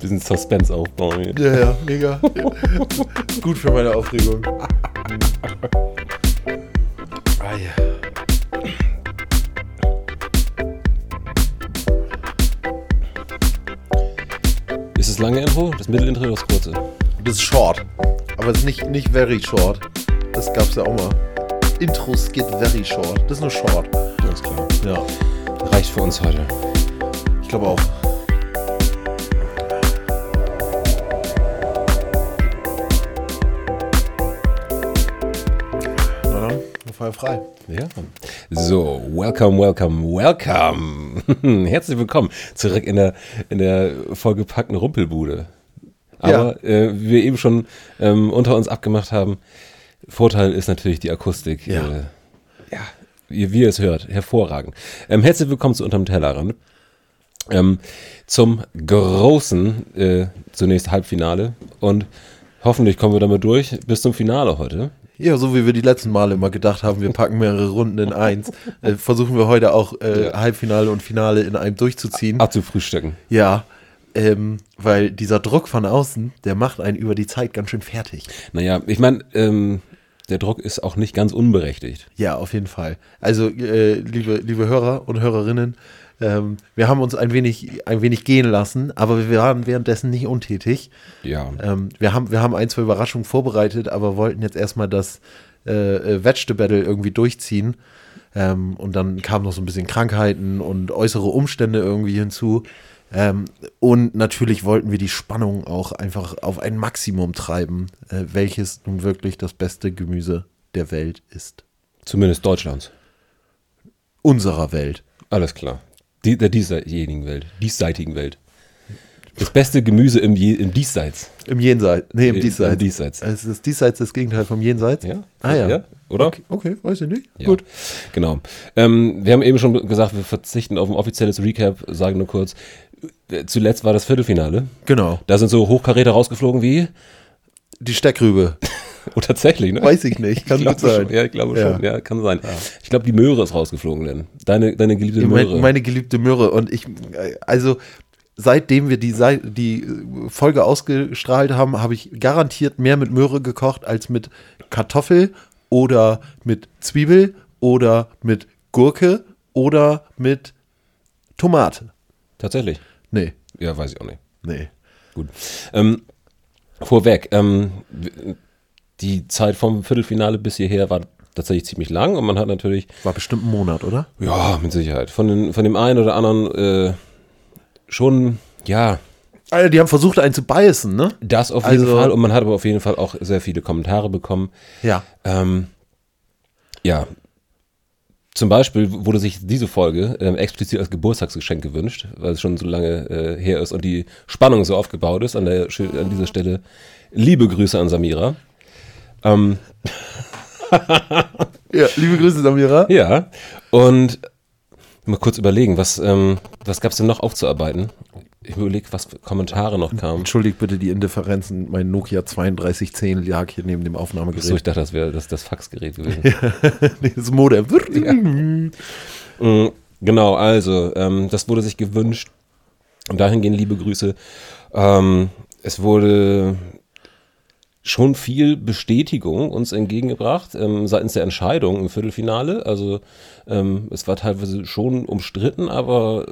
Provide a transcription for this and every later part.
Bisschen Suspense aufbauen. hier. Ja, ja, mega. Gut für meine Aufregung. Ah, ja. Ist das lange Intro? Das Mittelintro oder das kurze? Das ist short. Aber es ist nicht, nicht very short. Das gab's ja auch mal. Intros get very short. Das ist nur short. Alles klar. Ja. Reicht für uns heute. Ich glaube auch. Na dann, wir feiern frei. Ja. So, welcome, welcome, welcome. Herzlich willkommen zurück in der, in der vollgepackten Rumpelbude. Aber äh, wie wir eben schon ähm, unter uns abgemacht haben, Vorteil ist natürlich die Akustik. Ja. Äh, ja, wie, wie ihr es hört, hervorragend. Ähm, herzlich willkommen zu Unterm Tellerrand. Ähm, zum großen, äh, zunächst Halbfinale. Und hoffentlich kommen wir damit durch bis zum Finale heute. Ja, so wie wir die letzten Male immer gedacht haben, wir packen mehrere Runden in eins, äh, versuchen wir heute auch äh. Halbfinale und Finale in einem durchzuziehen. Abzufrühstücken. Ja, ähm, weil dieser Druck von außen, der macht einen über die Zeit ganz schön fertig. Naja, ich meine, ähm, der Druck ist auch nicht ganz unberechtigt. Ja, auf jeden Fall. Also, äh, liebe, liebe Hörer und Hörerinnen, ähm, wir haben uns ein wenig, ein wenig gehen lassen, aber wir waren währenddessen nicht untätig. Ja. Ähm, wir, haben, wir haben ein, zwei Überraschungen vorbereitet, aber wollten jetzt erstmal das äh, äh, Vegetable Battle irgendwie durchziehen. Ähm, und dann kamen noch so ein bisschen Krankheiten und äußere Umstände irgendwie hinzu. Ähm, und natürlich wollten wir die Spannung auch einfach auf ein Maximum treiben, äh, welches nun wirklich das beste Gemüse der Welt ist. Zumindest Deutschlands. Unserer Welt. Alles klar. Die, der diesseitigen Welt. Diesseitigen Welt. Das beste Gemüse im, Je im Diesseits. Im Jenseits. Nee, im Im Diesseits. Diesseits. Es ist Diesseits das Gegenteil vom Jenseits? Ja? Ah ja. Oder? Okay, okay, weiß ich nicht. Ja. Gut. Genau. Ähm, wir haben eben schon gesagt, wir verzichten auf ein offizielles Recap, sagen nur kurz. äh, Zuletzt war das Viertelfinale. Genau. Da sind so Hochkaräter rausgeflogen wie. Die Steckrübe. Oh, tatsächlich, ne? Weiß ich nicht. Kann ich gut sein. schon. Ja, ich glaube Ja. schon. Ja, kann sein. Ich glaube, die Möhre ist rausgeflogen, denn. Deine, deine geliebte Möhre. Meine, meine geliebte Möhre. Und ich, äh, also seitdem wir die, die äh, Folge ausgestrahlt haben, habe ich garantiert mehr mit Möhre gekocht als mit Kartoffel oder mit Zwiebel oder mit Gurke oder mit Tomate. Tatsächlich. Nee, Ja, weiß ich auch nicht. nee. Gut. Ähm, vorweg, ähm, die Zeit vom Viertelfinale bis hierher war tatsächlich ziemlich lang und man hat natürlich, War bestimmt ein Monat, oder? ja, mit Sicherheit, von, den, von dem einen oder anderen äh, schon, ja, Alter, die haben versucht, einen zu beißen, ne? das auf jeden Also- Fall und man hat aber auf jeden Fall auch sehr viele Kommentare bekommen. Ja. Ähm, ja, zum Beispiel wurde sich diese Folge ähm, explizit als Geburtstagsgeschenk gewünscht, weil es schon so lange äh, her ist und die Spannung so aufgebaut ist. An, der, an dieser Stelle liebe Grüße an Samira. Ähm, Ja, liebe Grüße, Samira. ja, und mal kurz überlegen, was, ähm, was gab es denn noch aufzuarbeiten? Ich überlege, was für Kommentare noch kamen. Entschuldigt bitte die Indifferenzen. Mein Nokia 3210 lag hier neben dem So, Aufnahmegerät. ich dachte, das wäre das, das Faxgerät gewesen. das Modem. Mm, Genau, also, ähm, das wurde sich gewünscht. Und dahingehend liebe Grüße. Ähm, es wurde schon viel Bestätigung uns entgegengebracht ähm, seitens der Entscheidung im Viertelfinale. Also ähm, es war teilweise schon umstritten, aber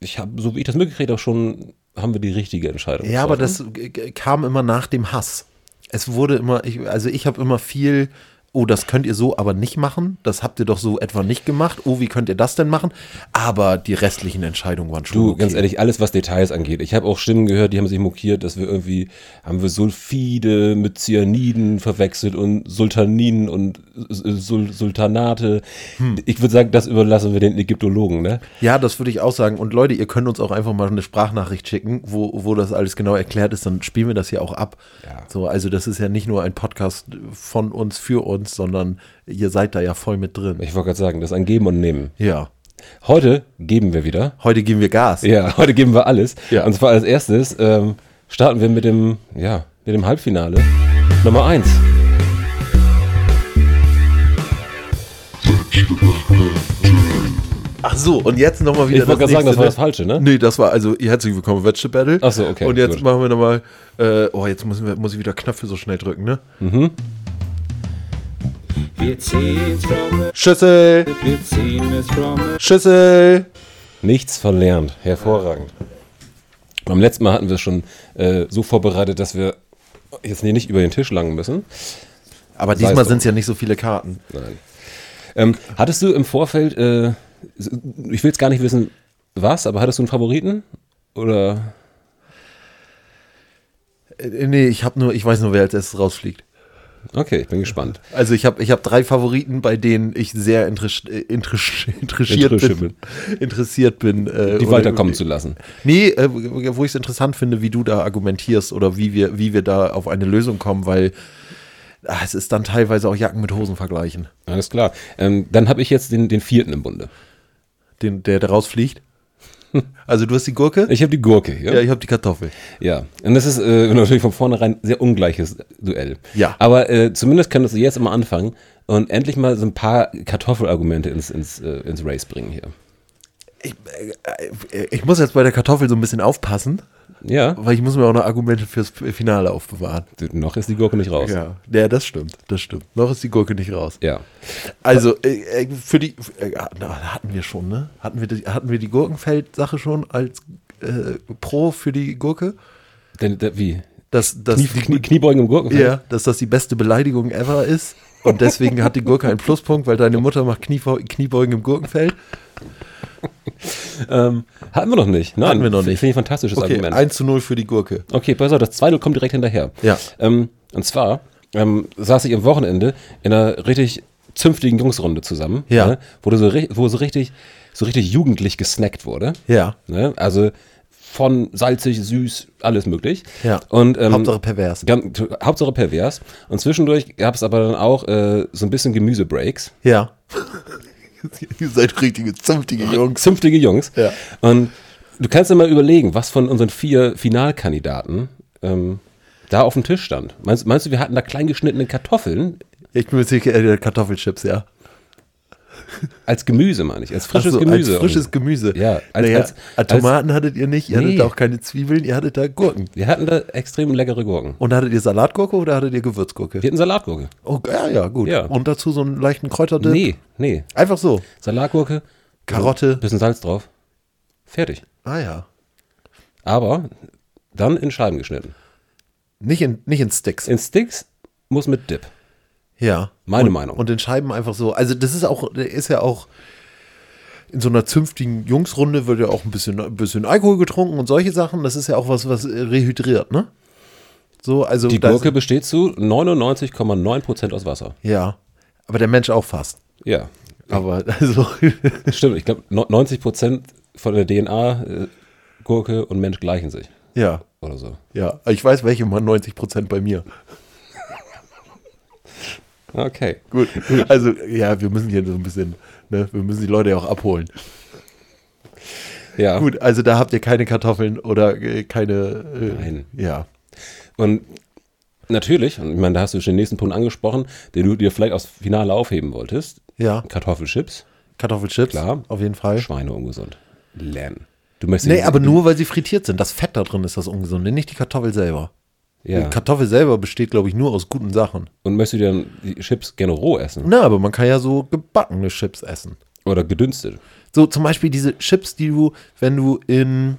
ich habe, so wie ich das mitgekriegt habe, schon haben wir die richtige Entscheidung. Ja, aber getroffen. das g- kam immer nach dem Hass. Es wurde immer, ich, also ich habe immer viel, oh, das könnt ihr so aber nicht machen, das habt ihr doch so etwa nicht gemacht, oh, wie könnt ihr das denn machen? Aber die restlichen Entscheidungen waren schon Du, okay. ganz ehrlich, alles was Details angeht. Ich habe auch Stimmen gehört, die haben sich mokiert, dass wir irgendwie, haben wir Sulfide mit Cyaniden verwechselt und Sultaninen und Sul Sultanate. Hm. Ich würde sagen, das überlassen wir den Ägyptologen, ne? Ja, das würde ich auch sagen. Und Leute, ihr könnt uns auch einfach mal eine Sprachnachricht schicken, wo, wo das alles genau erklärt ist, dann spielen wir das hier auch ab. Ja. So, also das ist ja nicht nur ein Podcast von uns für uns, sondern ihr seid da ja voll mit drin. Ich wollte gerade sagen, das ist ein Geben und Nehmen. Ja. Heute geben wir wieder. Heute geben wir Gas. Ja, heute geben wir alles. Ja. Und zwar als erstes ähm, starten wir mit dem, ja, mit dem Halbfinale. Nummer eins. Ach so, und jetzt nochmal wieder Ich wollte gerade sagen, das war das Falsche, ne? Nee, das war also herzlich willkommen Vegetable Battle. Ach so, okay, Und jetzt gut. machen wir nochmal, äh, oh, jetzt müssen wir, muss ich wieder Knöpfe so schnell drücken, ne? Wir ziehen's from Schüssel, wir ziehen es from Schüssel. Nichts verlernt. Hervorragend. Beim letzten Mal hatten wir es schon äh, so vorbereitet, dass wir jetzt nicht über den Tisch langen müssen. Aber Sei es diesmal sind es ja nicht so viele Karten. Nein. Ähm, hattest du im Vorfeld, äh, ich will jetzt gar nicht wissen, was, aber hattest du einen Favoriten? Oder? Äh, nee, ich habe nur, ich weiß nur, wer als erstes rausfliegt. Okay, ich bin gespannt. Also ich habe ich hab drei Favoriten, bei denen ich sehr äh, interess interessiert Interessiert bin. interessiert bin. Äh, Die oder- weiterkommen zu lassen. Nee, äh, wo ich es interessant finde, wie du da argumentierst oder wie wir, wie wir da auf eine Lösung kommen, weil ah, es ist dann teilweise auch Jacken mit Hosen vergleichen. Alles klar. Ähm, dann habe ich jetzt den, den vierten im Bunde. Den, der da rausfliegt. Also du hast die Gurke? Ich habe die Gurke hier. ja, ich habe die Kartoffel. Ja, und das ist äh, natürlich von vornherein ein sehr ungleiches Duell. Ja. Aber äh, zumindest könntest du jetzt immer anfangen und endlich mal so ein paar Kartoffelargumente ins, ins, äh, ins Race bringen hier. Ich, äh, ich muss jetzt bei der Kartoffel so ein bisschen aufpassen, Ja, weil ich muss mir auch noch Argumente fürs Finale aufbewahren. noch ist die Gurke nicht raus. Ja, ja, das stimmt, das stimmt. Noch ist die Gurke nicht raus. Ja. Also äh, äh, für die äh, hatten wir schon, ne? Hatten wir die, hatten wir die Gurkenfeld-Sache schon als äh, Pro für die Gurke? Denn, der, wie? Dass, dass, Knie, Knie, Kniebeugen im Gurkenfeld? ja, dass das die beste Beleidigung ever ist. Und deswegen hat die Gurke einen Pluspunkt, weil deine Mutter macht Knie, Kniebeugen im Gurkenfeld. Ähm, hatten wir noch nicht. Nein, Hatten wir noch nicht. Finde ich ein fantastisches Okay, Argument. 1 zu 0 für die Gurke. Okay, pass auf, das zweite kommt direkt hinterher. Ja. Ähm, und zwar ähm, saß ich am Wochenende in einer richtig zünftigen Jungsrunde zusammen, Ja. ne, wo, du so, wo so richtig so richtig jugendlich gesnackt wurde. Ja. Ne? Also von salzig, süß, alles möglich. Ja. Und, ähm, Hauptsache pervers. Hauptsache pervers. Und zwischendurch gab es aber dann auch äh, so ein bisschen Gemüsebreaks. Ja. Ihr seid richtige zünftige Jungs. Zünftige Jungs. Ja. Und du kannst dir mal überlegen, was von unseren vier Finalkandidaten ähm, da auf dem Tisch stand. Meinst, meinst du, wir hatten da kleingeschnittene Kartoffeln Ich bin mir sicher, äh, Kartoffelchips, ja. Als Gemüse, meine ich, als frisches so, Gemüse. Als frisches Gemüse. Ja, als- naja, als- äh, Tomaten hattet ihr nicht, ihr Nee. hattet auch keine Zwiebeln, ihr hattet da Gurken. wir hatten da extrem leckere Gurken. Und hattet ihr Salatgurke oder hattet ihr Gewürzgurke? Wir hatten Salatgurke. Oh, ja, ja, gut. Ja. Und dazu so einen leichten Kräuterdip? Nee, nee. Einfach so. Salatgurke, Karotte. bisschen Salz drauf. Fertig. Ah ja. Aber dann in Scheiben geschnitten. Nicht in, nicht in Sticks. In Sticks muss mit Dip. ja. Meine und, Meinung. Und in Scheiben einfach so. Also das ist auch, ist ja auch in so einer zünftigen Jungsrunde wird ja auch ein bisschen, ein bisschen Alkohol getrunken und solche Sachen. Das ist ja auch was, was rehydriert, ne? So, also Die Gurke besteht zu 99,9% aus Wasser. Ja. Aber der Mensch auch fast. Ja, Aber also, stimmt. Ich glaube, 90% von der DNA äh, Gurke und Mensch gleichen sich. ja. Oder so. Ja, ich weiß, welche mal 90 Prozent bei mir. Okay. Gut. Also, ja, wir müssen hier so ein bisschen, ne, wir müssen die Leute ja auch abholen. Ja. Gut, also da habt ihr keine Kartoffeln oder äh, keine. Äh, Nein. Ja. Und natürlich, und ich meine, da hast du schon den nächsten Punkt angesprochen, den du dir vielleicht aufs Finale aufheben wolltest. Ja. Kartoffelchips, Kartoffelchips. Klar. Auf jeden Fall. Schweine ungesund. Lernen. Du möchtest Nee, aber nur weil sie frittiert sind. Das Fett da drin ist das Ungesunde, nicht die Kartoffel selber. Ja. Die Kartoffel selber besteht, glaube ich, nur aus guten Sachen. Und möchtest du dann die Chips gerne roh essen? Na, aber man kann ja so gebackene Chips essen. Oder gedünstet? So zum Beispiel diese Chips, die du, wenn du in,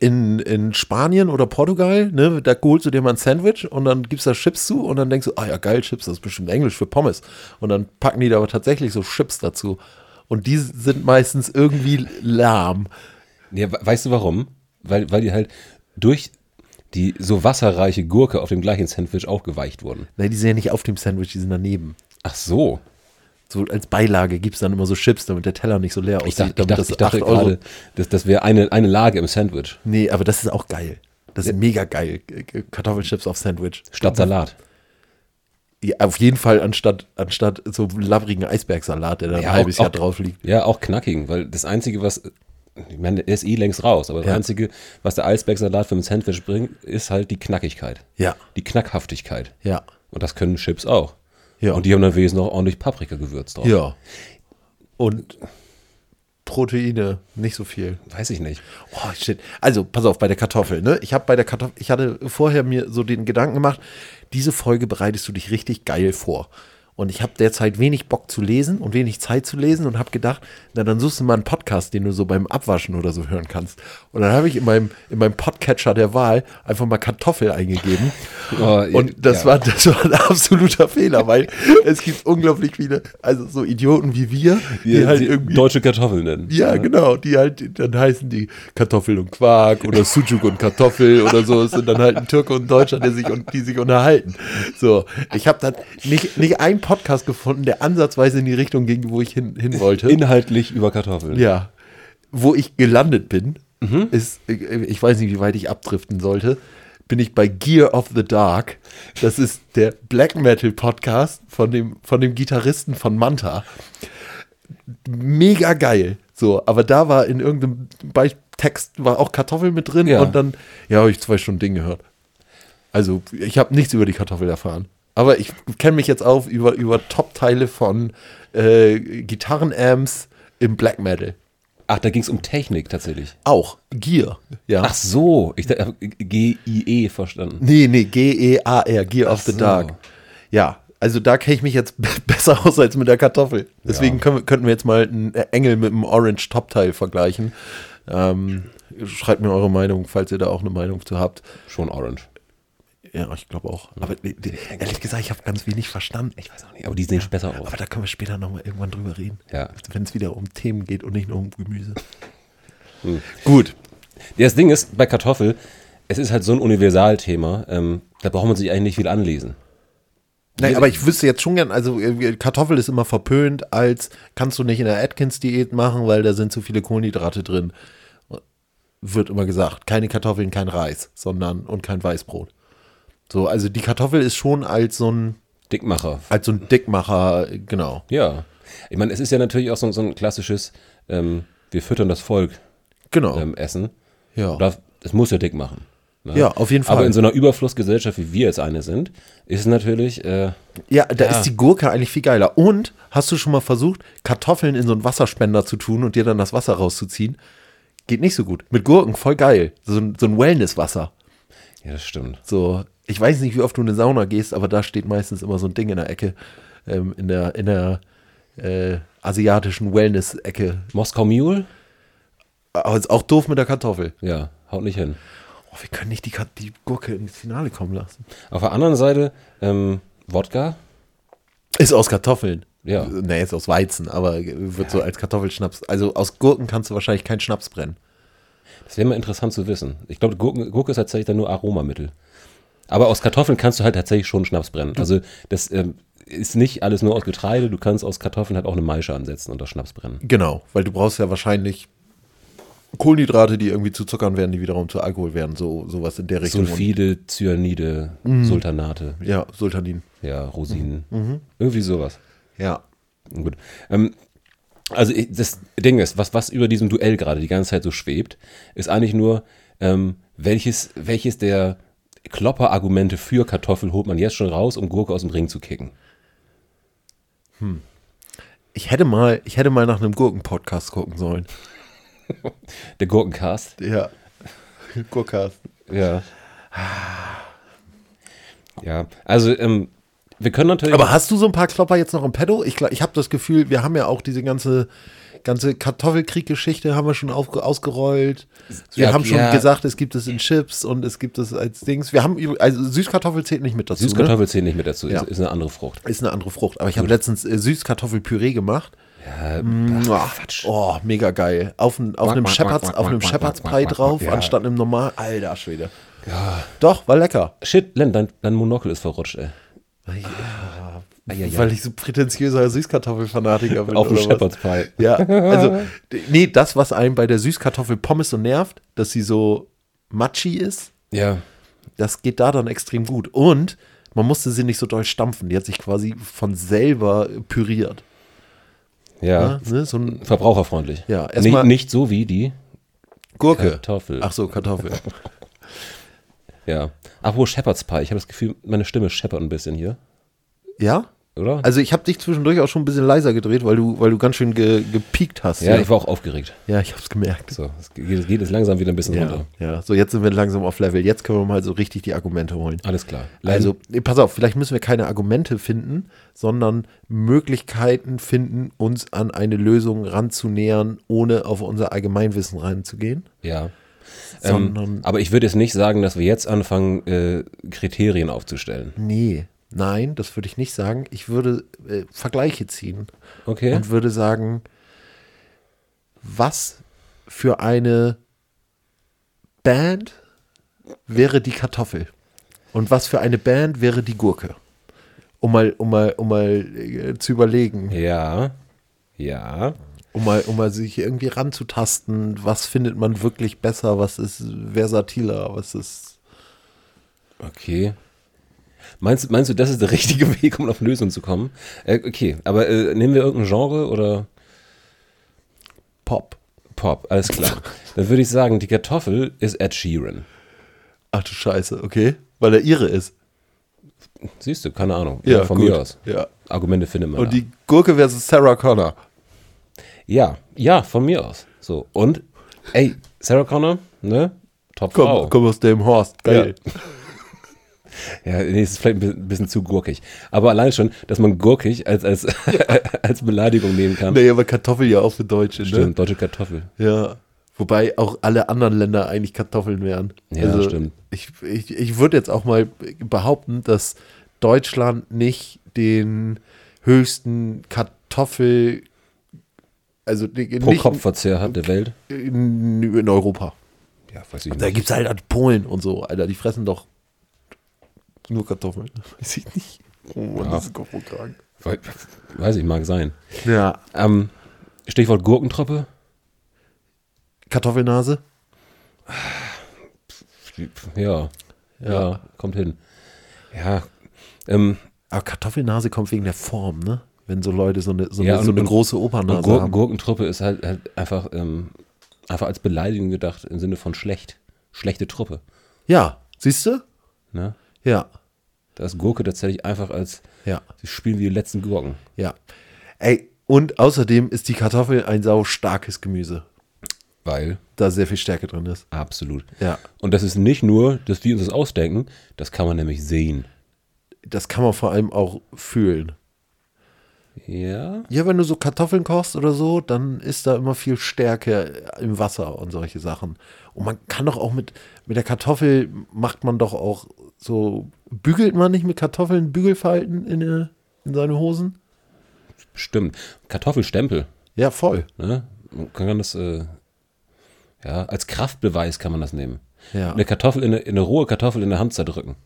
in, in Spanien oder Portugal, ne, da holst du dir mal ein Sandwich und dann gibst da Chips zu und dann denkst du, ah ja, geil, Chips, das ist bestimmt Englisch für Pommes. Und dann packen die da aber tatsächlich so Chips dazu. Und die sind meistens irgendwie lahm. Ja, we- weißt du warum? Weil, weil die halt durch die so wasserreiche Gurke auf dem gleichen Sandwich auch geweicht wurden. Nein, die sind ja nicht auf dem Sandwich, die sind daneben. Ach so. So als Beilage gibt es dann immer so Chips, damit der Teller nicht so leer Ich aussieht. dachte, ich dachte, das ich dachte 8 Euro- gerade, das, das wäre eine, eine Lage im Sandwich. Nee, aber das ist auch geil. Das ist mega geil. Kartoffelchips auf Sandwich. Statt Salat. Ja, auf jeden Fall anstatt, anstatt so labbrigen Eisbergsalat, der da Ja, ein halbes auch- Jahr drauf liegt. Ja, auch knackigen, weil das Einzige, was, ich meine, der ist eh längst raus, aber das Ja. Einzige, was der Eisbergsalat für ein Sandwich bringt, ist halt die Knackigkeit. Ja, Die Knackhaftigkeit. ja, Und das können Chips auch. Ja. Und die haben dann wenigstens noch ordentlich Paprika-Gewürz drauf. Ja. Und Proteine, nicht so viel. Weiß ich nicht. Oh, shit. Also, pass auf, bei der Kartoffel, ne? Ich habe bei der Kartoffel, ich hatte vorher mir so den Gedanken gemacht, diese Folge bereitest du dich richtig geil vor. Und ich habe derzeit wenig Bock zu lesen und wenig Zeit zu lesen und habe gedacht, na dann suchst du mal einen Podcast, den du so beim Abwaschen oder so hören kannst. Und dann habe ich in meinem, in meinem Podcatcher der Wahl einfach mal Kartoffel eingegeben. Oh, und das, ja. war, das war ein absoluter Fehler, weil es gibt unglaublich viele, also so Idioten wie wir, die, Die, halt die irgendwie. deutsche Kartoffeln nennen. Ja, genau, die halt, dann heißen die Kartoffel und Quark oder Sucuk und Kartoffel oder so. Es sind dann halt ein Türke und ein Deutscher, der sich und die sich unterhalten. So, ich habe dann nicht, nicht einen Podcast gefunden, der ansatzweise in die Richtung ging, wo ich hin, hin wollte. Inhaltlich über Kartoffeln. ja. Wo ich gelandet bin, ist, ich, weiß nicht, wie weit ich abdriften sollte, bin ich bei Gear of the Dark. Das ist der Black Metal Podcast von dem, von dem Gitarristen von Manta mega geil. So, aber da war in irgendeinem Be Text war auch Kartoffel mit drin Ja. und dann, ja, habe ich zwei Stunden Ding gehört. Also, ich habe nichts über die Kartoffel erfahren. Aber ich kenne mich jetzt auf über, über Top-Teile von äh, Gitarrenamps im Black Metal. Ach, da ging es um Technik tatsächlich. Auch Gear. Ja. Ach so, ich habe G-I-E verstanden. Nee, nee, G-E-A-R, Gear of the so. Dark. Ja, also da kenne ich mich jetzt besser aus als mit der Kartoffel. Deswegen können wir, könnten wir jetzt mal einen Engel mit einem Orange Top-Teil vergleichen. Ähm, schreibt mir eure Meinung, falls ihr da auch eine Meinung zu habt. Schon Orange. Ja, ich glaube auch. Aber nee, nee, ehrlich gesagt, ich habe ganz wenig verstanden. Ich weiß auch nicht, aber die sehen besser aus. Aber da können wir später nochmal irgendwann drüber reden. Ja. Wenn es wieder um Themen geht und nicht nur um Gemüse. Hm. Gut. Ja, Das Ding ist, bei Kartoffel, es ist halt so ein Universalthema, ähm, da braucht man sich eigentlich nicht viel anlesen. Nein, aber ich wüsste jetzt schon gern, also äh, Kartoffel ist immer verpönt als kannst du nicht in der Atkins-Diät machen, weil da sind zu viele Kohlenhydrate drin. Wird immer gesagt. Keine Kartoffeln, kein Reis, sondern und kein Weißbrot. So, also die Kartoffel ist schon als so ein, Dickmacher. als so ein Dickmacher, genau. Ja. Ich meine, es ist ja natürlich auch so, so ein klassisches, ähm, wir füttern das Volk Genau. ähm, Essen. ja. Das muss ja dick machen. ne? Ja, auf jeden Fall. Aber in so einer Überflussgesellschaft, wie wir jetzt eine sind, ist es natürlich, äh, Ja, da Ja. ist die Gurke eigentlich viel geiler. Und hast du schon mal versucht, Kartoffeln in so einen Wasserspender zu tun und dir dann das Wasser rauszuziehen? Geht nicht so gut. Mit Gurken voll geil. So, so ein Wellness-Wasser. ja, das stimmt. So, ich weiß nicht, wie oft du in eine Sauna gehst, aber da steht meistens immer so ein Ding in der Ecke, ähm, in der, in der äh, asiatischen Wellness-Ecke. Moskau Mule? Aber ist auch doof mit der Kartoffel. Ja, haut nicht hin. Oh, wir können nicht die, die Gurke ins Finale kommen lassen. Auf der anderen Seite, ähm, Wodka? Ist aus Kartoffeln. Ja. Nee, ist aus Weizen, aber wird so als Kartoffelschnaps. Also aus Gurken kannst du wahrscheinlich keinen Schnaps brennen. Das wäre mal interessant zu wissen. Ich glaube, Gurke ist tatsächlich dann nur Aromamittel. Aber aus Kartoffeln kannst du halt tatsächlich schon Schnaps brennen. Also das ähm, ist nicht alles nur aus Getreide. Du kannst aus Kartoffeln halt auch eine Maische ansetzen und das Schnaps brennen. Genau, weil du brauchst ja wahrscheinlich Kohlenhydrate, die irgendwie zu Zuckern werden, die wiederum zu Alkohol werden, so sowas in der Richtung. Sulfide, Cyanide, Sultanate, Und, ja, Sultanin. ja, Rosinen. Irgendwie sowas. Ja. Gut. Ähm, also ich, das Ding ist, was, was über diesem Duell gerade die ganze Zeit so schwebt, ist eigentlich nur, ähm, welches, welches der Klopper-Argumente für Kartoffel holt man jetzt schon raus, um Gurke aus dem Ring zu kicken. Ich hätte mal, ich hätte mal nach einem Gurken-Podcast gucken sollen. Der Gurkencast. Ja. Gurkast. Ja. Ja, also ähm, wir können natürlich. Aber hast du so ein paar Klopper jetzt noch im Pedo? Ich, ich habe das Gefühl, wir haben ja auch diese ganze, ganze Kartoffelkrieg-Geschichte haben wir schon auf, ausgerollt. Wir Ja, haben schon ja. gesagt, es gibt es in Chips und es gibt es als Dings. Wir haben, also Süßkartoffel zählt nicht mit dazu. Süßkartoffel zählt nicht mit dazu, Ja. ist, ist eine andere Frucht. Ne? Ist eine andere Frucht. Aber ich habe letztens äh, Süßkartoffelpüree gemacht. Ja, Mua. Oh, mega geil. Auf, ein, auf einem Shepherd's, auf einem quack, Shepherd's quack, Pie quack, drauf, ja. anstatt einem normal. Alter Schwede. Ja. Doch, war lecker. Shit, Len, dein, dein Monokel ist verrutscht, ey. Weil ich so prätentiöser Süßkartoffelfanatiker bin. Auf dem? Shepherd's Pie. Ja, also, nee, das, was einem bei der Süßkartoffel Pommes so nervt, dass sie so matschig ist, Ja. das geht da dann extrem gut. Und man musste sie nicht so doll stampfen. Die hat sich quasi von selber püriert. Ja. Ja, ne? So ein Verbraucherfreundlich. Ja, nicht, erstmal- nicht so wie die Gurke. Kartoffel. Ach so, Kartoffel. Ja. Apropos Shepherd's Pie, ich habe das Gefühl, meine Stimme scheppert ein bisschen hier. Ja? Oder? Also ich habe dich zwischendurch auch schon ein bisschen leiser gedreht, weil du, weil du ganz schön ge, gepiekt hast. ja, ich war auch aufgeregt. ja, ich hab's gemerkt. So, es geht, es geht jetzt langsam wieder ein bisschen Ja, runter. ja, so jetzt sind wir langsam auf Level. Jetzt können wir mal so richtig die Argumente holen. Alles klar. Also, nee, pass auf, vielleicht müssen wir keine Argumente finden, sondern Möglichkeiten finden, uns an eine Lösung ranzunähern, ohne auf unser Allgemeinwissen reinzugehen. ja. Ähm, aber ich würde jetzt nicht sagen, dass wir jetzt anfangen, äh, Kriterien aufzustellen. nee, nein, das würde ich nicht sagen. Ich würde äh, Vergleiche ziehen Okay. und würde sagen, was für eine Band wäre die Kartoffel und was für eine Band wäre die Gurke? Um mal, um mal, um mal äh, zu überlegen. Ja. Ja. um mal, um mal sich irgendwie ranzutasten, was findet man wirklich besser, was ist versatiler, was ist. Okay. Meinst, du- meinst du, das ist der richtige Weg, um auf Lösungen zu kommen? Äh, okay, aber äh, nehmen wir irgendein Genre oder Pop. Pop? Alles klar. Dann würde ich sagen, die Kartoffel ist Ed Sheeran. Ach du Scheiße, okay. Weil er ihre ist. Siehst du, keine Ahnung. Ja, von gut. mir aus. Ja. Argumente findet man. Und da. die Gurke versus Sarah Connor. ja, ja, von mir aus. So, und, ey, Sarah Connor, ne? Top Komm, Frau. komm aus dem Horst. Geil. Ja, nee, das ist vielleicht ein bisschen- zu gurkig. Aber allein schon, dass man gurkig als, als, als Beleidigung nehmen kann. Nee, aber Kartoffel ja auch für Deutsche, Stimmt, deutsche Kartoffel. ne? Ja. Wobei auch alle anderen Länder eigentlich Kartoffeln wären. Also Ja, stimmt. Ich, ich, ich würde jetzt auch mal behaupten, dass Deutschland nicht den höchsten Kartoffel, also Pro Kopfverzehr hat der Welt. in, Europa. Ja, weiß ich Da nicht. gibt es halt, halt Polen und so, Alter, die fressen doch nur Kartoffeln. Weiß ich nicht. Oh Mann, Ja. das ist Kopf und Kragen. We- Weiß ich, mag sein. Ja. Ähm, Stichwort Gurkentruppe. Kartoffelnase? Ja, ja, kommt hin. Ja, ähm, Aber Kartoffelnase kommt wegen der Form, ne? Wenn so Leute so eine, so Ja, eine, so eine große Opernase Gur haben. Gurkentruppe ist halt, halt einfach, ähm, einfach als Beleidigung gedacht im Sinne von schlecht. Schlechte Truppe. Ja, siehst du? Ne? Ja, Da ist Gurke tatsächlich einfach als, ja, sie spielen wie die letzten Gurken. ja. Ey, und außerdem ist die Kartoffel ein sau starkes Gemüse, Weil, da sehr viel Stärke drin ist. absolut. Ja, Und das ist nicht nur, dass wir uns das ausdenken, das kann man nämlich sehen. das kann man vor allem auch fühlen. Ja? Ja, wenn du so Kartoffeln kochst oder so, dann ist da immer viel Stärke im Wasser und solche Sachen. Und man kann doch auch mit, mit der Kartoffel macht man doch auch so, bügelt man nicht mit Kartoffeln Bügelfalten in, eine- in seine Hosen? Stimmt. Kartoffelstempel. Ja, voll. Ne? Man kann das, äh, ja, als Kraftbeweis kann man das nehmen. Ja. Eine Kartoffel, in eine, in eine rohe Kartoffel in der Hand zerdrücken.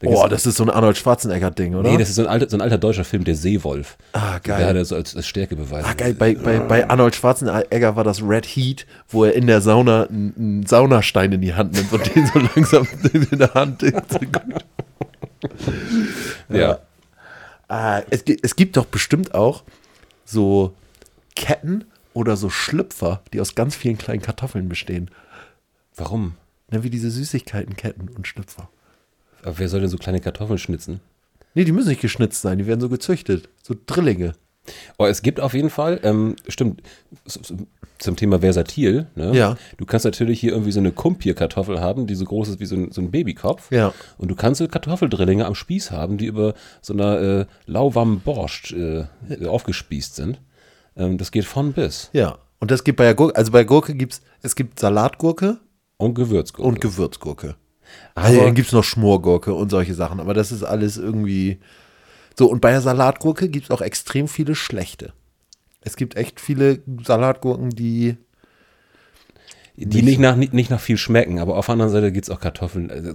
Gibt's- das ist so ein Arnold Schwarzenegger-Ding, oder? Nee, das ist so ein alter, so ein alter deutscher Film, der Seewolf. Ah, geil. Der hat er so als, als Stärkebeweis. Ah, geil. Bei, bei, bei Arnold Schwarzenegger war das Red Heat, wo er in der Sauna einen, Saunastein in die Hand nimmt und den so langsam in der Hand. Ja. Ah, es, es gibt doch bestimmt auch so Ketten oder so Schlüpfer, die aus ganz vielen kleinen Kartoffeln bestehen. Warum? Ne, wie diese Süßigkeitenketten und Schlüpfer. Aber wer soll denn so kleine Kartoffeln schnitzen? Nee, die müssen nicht geschnitzt sein, die werden so gezüchtet. So Drillinge. Oh, es gibt auf jeden Fall, ähm, stimmt, zum Thema Versatil, ne? Ja. Du kannst natürlich hier irgendwie so eine Kumpierkartoffel haben, die so groß ist wie so ein, so ein Babykopf. Ja. Und du kannst so Kartoffeldrillinge am Spieß haben, die über so einer äh, lauwarmen Borscht äh, aufgespießt sind. Ähm, das geht von bis. Ja. Und das gibt bei der Gurke, also bei Gurke gibt's, es gibt Salatgurke Und Gewürzgurke. und Gewürzgurke. Aber- dann gibt es noch Schmorgurke und solche Sachen, aber das ist alles irgendwie. So, und bei der Salatgurke gibt es auch extrem viele schlechte. Es gibt echt viele Salatgurken, die. die nicht nach, nicht, nicht nach viel schmecken, aber auf der anderen Seite gibt es auch Kartoffeln. Also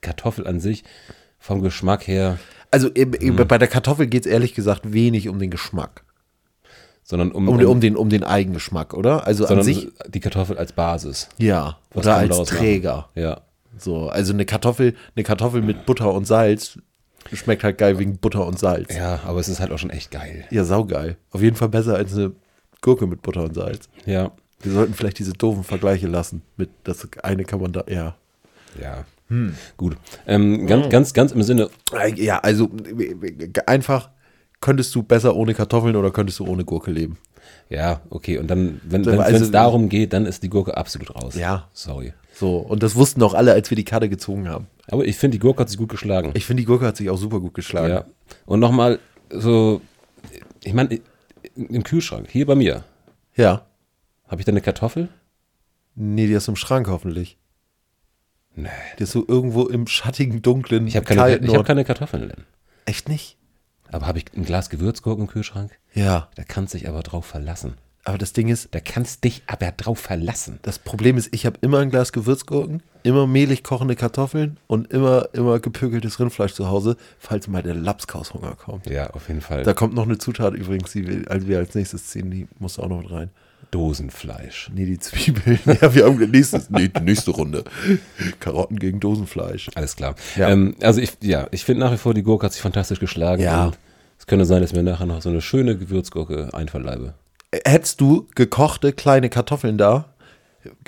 Kartoffel an sich vom Geschmack her, Also Mhm. bei der Kartoffel geht es ehrlich gesagt wenig um den Geschmack. sondern um, Um, den- um, den, um den Eigengeschmack, oder? Also an sich, die Kartoffel als Basis. ja. Oder als daraus machen? Träger. Ja. So, also eine Kartoffel, eine Kartoffel mit Butter und Salz schmeckt halt geil wegen Butter und Salz. Ja, aber es ist halt auch schon echt geil. Ja, saugeil. Auf jeden Fall besser als eine Gurke mit Butter und Salz. Ja. Wir sollten vielleicht diese doofen Vergleiche lassen. Mit das eine kann man da, ja. Ja. Gut. Ähm, ganz, ganz, ganz im Sinne, Ja, also einfach könntest du besser ohne Kartoffeln oder könntest du ohne Gurke leben? Ja, okay. Und dann, wenn es also- darum geht, dann ist die Gurke absolut raus. Ja. Sorry. So, und das wussten auch alle, als wir die Karte gezogen haben. Aber ich finde, die Gurke hat sich gut geschlagen. Ich finde, die Gurke hat sich auch super gut geschlagen. ja. Und nochmal so, ich meine, im Kühlschrank, hier bei mir, ja. habe ich da eine Kartoffel? Nee, die ist im Schrank hoffentlich. Nee. Die ist so irgendwo im schattigen, dunklen, Ich habe keine, ich hab keine Kartoffeln. Denn. Echt nicht? Aber habe ich ein Glas Gewürzgurken im Kühlschrank? Ja. Da kannst dich aber drauf verlassen. Aber das Ding ist, Da kannst dich aber drauf verlassen. das Problem ist, ich habe immer ein Glas Gewürzgurken, immer mehlig kochende Kartoffeln und immer, immer gepökeltes Rindfleisch zu Hause, falls mal der Lapskaushunger kommt. Ja, auf jeden Fall. Da kommt noch eine Zutat übrigens, die wir, als wir als nächstes ziehen, die muss auch noch mit rein. Dosenfleisch. Nee, die Zwiebeln. Ja, wir haben nächstes, nee, die nächste Runde. Karotten gegen Dosenfleisch. Alles klar. Ja. Ähm, also ich, ja, ich finde nach wie vor, die Gurke hat sich fantastisch geschlagen. Ja. Es könnte sein, dass mir nachher noch so eine schöne Gewürzgurke einverleibe. Hättest du gekochte kleine Kartoffeln da,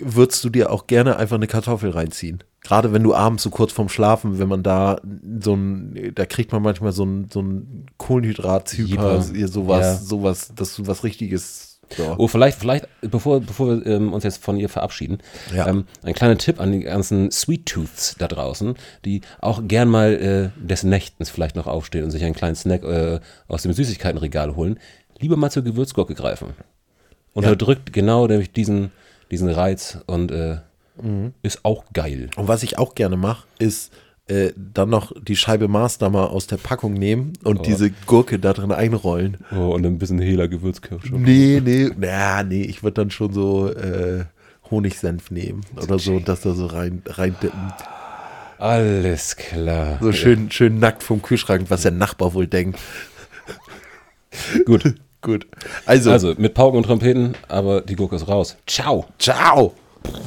würdest du dir auch gerne einfach eine Kartoffel reinziehen. Gerade wenn du abends so kurz vorm Schlafen, wenn man da so ein, da kriegt man manchmal so ein, so ein Kohlenhydrat-Zyper, Jeeper. sowas, Ja. sowas, das ist was richtiges. So. Oh, vielleicht, vielleicht, bevor, bevor wir ähm, uns jetzt von ihr verabschieden, Ja. ähm, ein kleiner Tipp an die ganzen Sweet Tooths da draußen, die auch gern mal äh, des Nächtens vielleicht noch aufstehen und sich einen kleinen Snack äh, aus dem Süßigkeitenregal holen. Lieber mal zur Gewürzgurke greifen. Unterdrückt genau nämlich diesen, diesen Reiz und äh, Mhm. ist auch geil. Und was ich auch gerne mache, ist äh, dann noch die Scheibe Maßnahmer aus der Packung nehmen und diese Gurke da drin einrollen. Oh, und ein bisschen Hehler Gewürzkirsche. Nee, nee, na, nee, ich würde dann schon so äh, Honigsenf nehmen oder so und das da so rein, reindippen. Alles klar. So schön, schön nackt vom Kühlschrank, was der Nachbar wohl denkt. Gut. Gut. Also, Also mit Pauken und Trompeten, aber die Gurke ist raus. Ciao. ciao.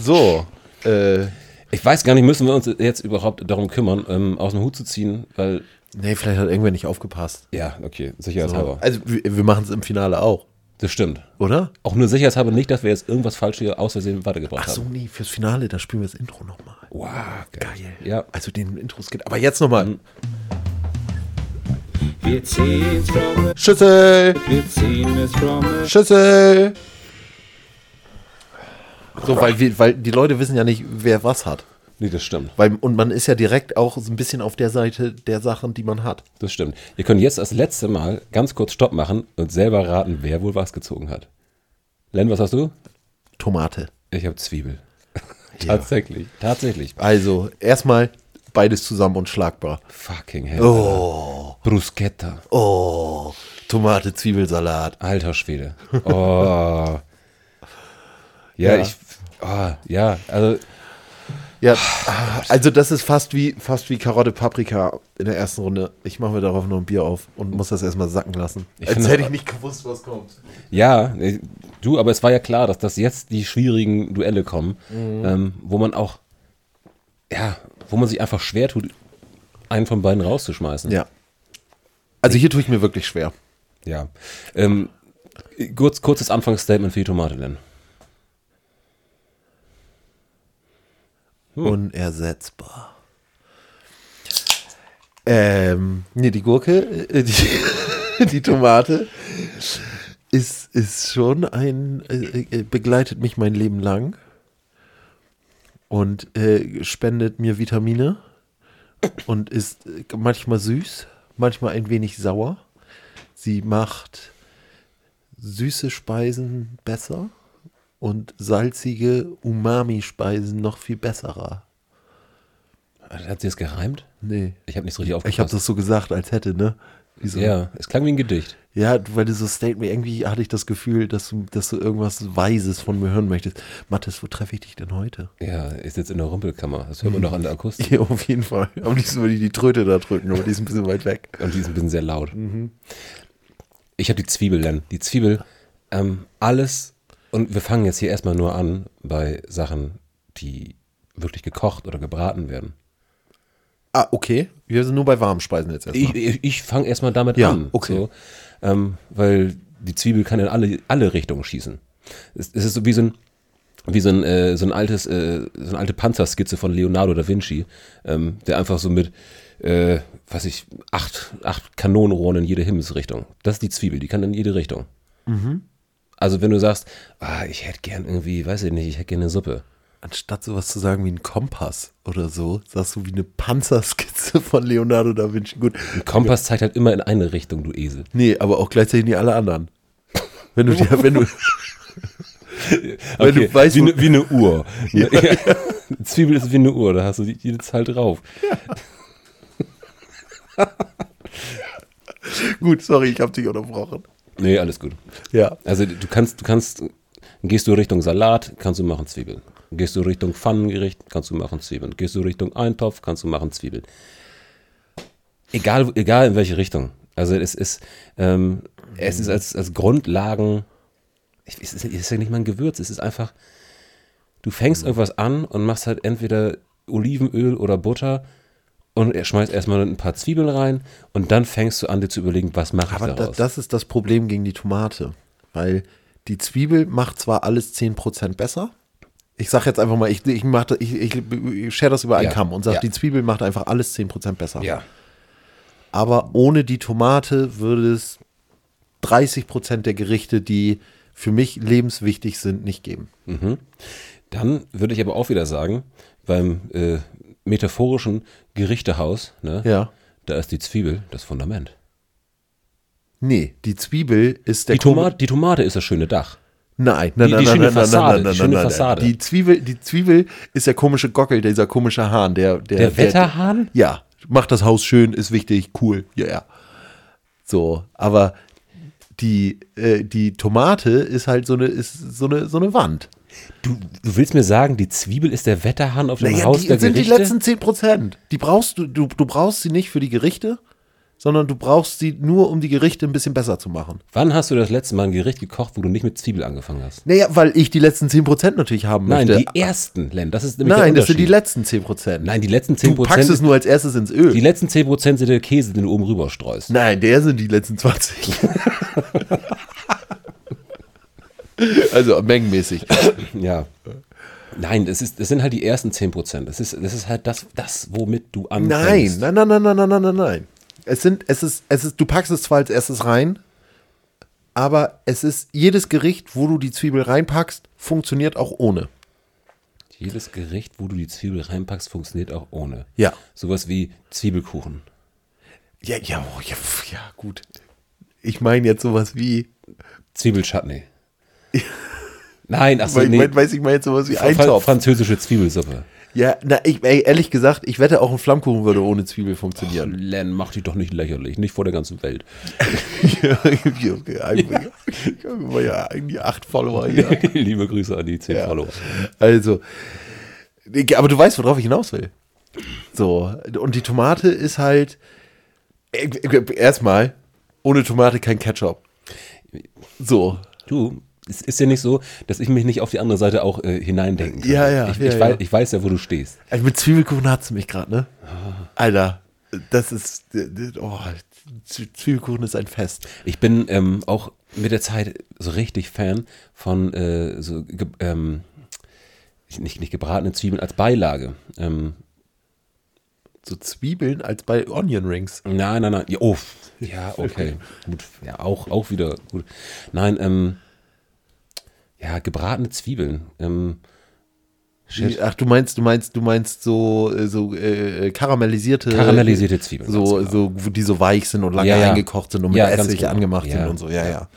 So, äh, Ich weiß gar nicht, müssen wir uns jetzt überhaupt darum kümmern, ähm, aus dem Hut zu ziehen, weil, nee, vielleicht hat irgendwer nicht aufgepasst. ja, okay, So. sicherheitshalber. Also, wir, wir machen es im Finale auch, Das stimmt. oder? Auch nur sicherheitshalber nicht, dass wir jetzt irgendwas falsch hier aus Versehen weitergebracht Ach so, haben. nee, fürs Finale, da spielen wir das Intro nochmal. Wow, geil. Geil. Ja, Also den Intros geht. Aber jetzt nochmal. Wir ziehen's from Schüssel! wir ziehen es from Schüssel! So, weil, wir, weil die Leute wissen ja nicht, wer was hat. nee, das stimmt. Weil, und man ist ja direkt auch so ein bisschen auf der Seite der Sachen, die man hat. Das stimmt. Ihr könnt jetzt das letzte Mal ganz kurz Stopp machen und selber raten, wer wohl was gezogen hat. Len, was hast du? Tomate. Ich habe Zwiebel. Tatsächlich. Tatsächlich. Also, erstmal beides zusammen und schlagbar. Fucking hell. Oh, Bruschetta. oh, Tomate, Zwiebelsalat. Alter Schwede. Oh. ja, Ja. ich. Oh, ja, also Ja, also das ist fast wie, fast wie Karotte Paprika in der ersten Runde. Ich mache mir darauf noch ein Bier auf und muss das erstmal sacken lassen. Ich Als hätte ich nicht gewusst, was kommt. Ja, du, aber es war ja klar, dass das jetzt die schwierigen Duelle kommen, ähm, wo man auch, ja, wo man sich einfach schwer tut, einen von beiden rauszuschmeißen. Ja. Also hier tue ich mir wirklich schwer. Ja. Ähm, kurz, kurzes Anfangsstatement für die Tomate, Len. Hm. Unersetzbar. Ähm, nee, die Gurke, äh, die, die Tomate ist, ist schon ein, äh, äh, begleitet mich mein Leben lang und äh, spendet mir Vitamine und ist äh, manchmal süß, manchmal ein wenig sauer. Sie macht süße Speisen besser und salzige Umami-Speisen noch viel besserer. Hat sie es gereimt? Nee. Ich habe nicht so richtig aufgepasst. Ich habe das so gesagt, als hätte, ne? So, Ja, es klang wie ein Gedicht. ja, weil du so Statement, irgendwie hatte ich das Gefühl, dass du, dass du irgendwas Weises von mir hören möchtest. Mathis, wo treffe ich dich denn heute? Ja, ist jetzt in der Rumpelkammer. Das hört man doch an der Akustik. Ja, auf jeden Fall. Am liebsten würde ich die Tröte da drücken, aber die ist ein bisschen weit weg. Und die ist ein bisschen sehr laut. Ich habe die Zwiebel dann. Die Zwiebel, ähm, alles, und wir fangen jetzt hier erstmal nur an bei Sachen, die wirklich gekocht oder gebraten werden. Ah, okay. Wir sind nur bei warmen Speisen jetzt Ich, erstmal. ich, ich fange erstmal damit Ja, an. okay. So, ähm, weil die Zwiebel kann in alle, alle Richtungen schießen. Es, es ist so wie so ein, wie so ein, äh, so ein altes, äh, so eine alte Panzerskizze von Leonardo da Vinci, ähm, der einfach so mit, äh, was ich, acht, acht Kanonenrohren in jede Himmelsrichtung. Das ist die Zwiebel, die kann in jede Richtung. Also wenn du sagst, ah, ich hätte gern irgendwie, weiß ich nicht, ich hätte gerne eine Suppe. Anstatt sowas zu sagen wie ein Kompass oder so, sagst du wie eine Panzerskizze von Leonardo da Vinci. Gut. Ein Kompass zeigt halt immer in eine Richtung, du Esel. Nee, aber auch gleichzeitig nicht alle anderen. Wenn du dir, wenn du, Wenn Okay, du weißt, wie, eine, wie eine Uhr. Ja. Zwiebel ist wie eine Uhr, da hast du jede Zahl drauf. gut, sorry, ich habe dich unterbrochen. Nee, alles gut. Ja. Also du kannst, du kannst, gehst du Richtung Salat, kannst du machen Zwiebeln. Gehst du Richtung Pfannengericht, kannst du machen Zwiebeln. Gehst du Richtung Eintopf, kannst du machen Zwiebeln. Egal, egal in welche Richtung. Also es ist, ähm, es ist als, als Grundlagen, es ist, es ist ja nicht mal ein Gewürz, es ist einfach, du fängst irgendwas an und machst halt entweder Olivenöl oder Butter und er schmeißt erstmal ein paar Zwiebeln rein und dann fängst du an, dir zu überlegen, was mache ich Aber da, daraus. das ist das Problem gegen die Tomate. Weil die Zwiebel macht zwar alles 10% besser. Ich sag jetzt einfach mal, ich, ich, mach, das- ich, ich, share das über einen Ja, Kamm und sag, ja. die Zwiebel macht einfach alles 10% besser. ja. Aber ohne die Tomate würde es 30% der Gerichte, die für mich lebenswichtig sind, nicht geben. Dann würde ich aber auch wieder sagen, beim äh, metaphorischen Gerichtehaus, ne, Ja. da ist die Zwiebel das Fundament. Nee, die Zwiebel ist der Die, Tomate, die Tomate ist das schöne Dach. Nein, nein, Die- nein, die nein, schöne nein, nein, Fassade, nein, die nein, schöne nein, nein. Fassade. Die Zwiebel, die Zwiebel ist der komische Gockel, dieser komische Hahn, der der, Der Wetterhahn? ja, macht das Haus schön, ist wichtig, cool, ja, ja. So, aber die äh, die Tomate ist halt so eine ist so eine so eine Wand. Du, du willst mir sagen, die Zwiebel ist der Wetterhahn auf dem Naja, Haus die der sind Gerichte? die letzten 10 Prozent. Die brauchst du, du, du brauchst sie nicht für die Gerichte, sondern du brauchst sie nur, um die Gerichte ein bisschen besser zu machen. Wann hast du das letzte Mal ein Gericht gekocht, wo du nicht mit Zwiebel angefangen hast? Naja, weil ich die letzten 10 Prozent natürlich haben Nein, möchte. die ersten, Len, das ist nämlich Nein, das sind die letzten 10 Prozent. Nein, die letzten Du 10 packst es nur als erstes ins Öl. die letzten 10% sind der Käse, den du oben rüber streust. Nein, der sind die letzten 20. also mengenmäßig. Ja. Nein, das, ist, das sind halt die ersten 10 Das ist, das ist halt das, das, womit du Nein, anfängst. nein, nein, nein, nein, nein, nein, nein, nein. Es sind, es ist, es ist, du packst es zwar als erstes rein, aber es ist jedes Gericht, wo du die Zwiebel reinpackst, funktioniert auch ohne. Jedes Gericht, wo du die Zwiebel reinpackst, funktioniert auch ohne. Ja. Sowas wie Zwiebelkuchen. Ja, ja, oh, ja, ja, gut. Ich meine jetzt sowas wie, Zwiebelchutney. Nein, ach so, nee. mein, weiß ich meine jetzt sowas wie Fra- Eintopf. Französische Zwiebelsuppe. Ja, na, ich, ey, ehrlich gesagt, ich wette auch ein Flammkuchen würde ohne Zwiebel funktionieren. Len, mach dich doch nicht lächerlich, nicht vor der ganzen Welt. ja, okay, eigentlich, ich habe ja eigentlich acht Follower hier. Liebe Grüße an die 10 Ja. Follower. Also, aber du weißt, worauf ich hinaus will. So, und die Tomate ist halt äh, erstmal ohne Tomate kein Ketchup. So, Du, es ist ja nicht so, dass ich mich nicht auf die andere Seite auch äh, hineindenken kann. Ja, ja, Ich, ja, ich, ja. Weiß, ich weiß ja, wo du stehst. also mit Zwiebelkuchen hat sie mich gerade, ne? Alter, das ist, oh, Zwiebelkuchen ist ein Fest. Ich bin ähm, auch mit der Zeit so richtig Fan von äh, so ge ähm, nicht, nicht gebratene Zwiebeln als Beilage. Ähm, So Zwiebeln als bei Onion Rings. nein, nein, nein. Ja, oh, ja, okay. Gut. Ja, auch, auch wieder gut. Nein, ähm, ja, gebratene Zwiebeln. Ähm, shit. Ach, du meinst, du meinst, du meinst so, äh, so äh, karamellisierte. Karamellisierte Zwiebeln, So, ganz so, die so weich sind und lange Ja, eingekocht sind und mit Ja, Essig genau. angemacht Ja. sind und so, ja, ja.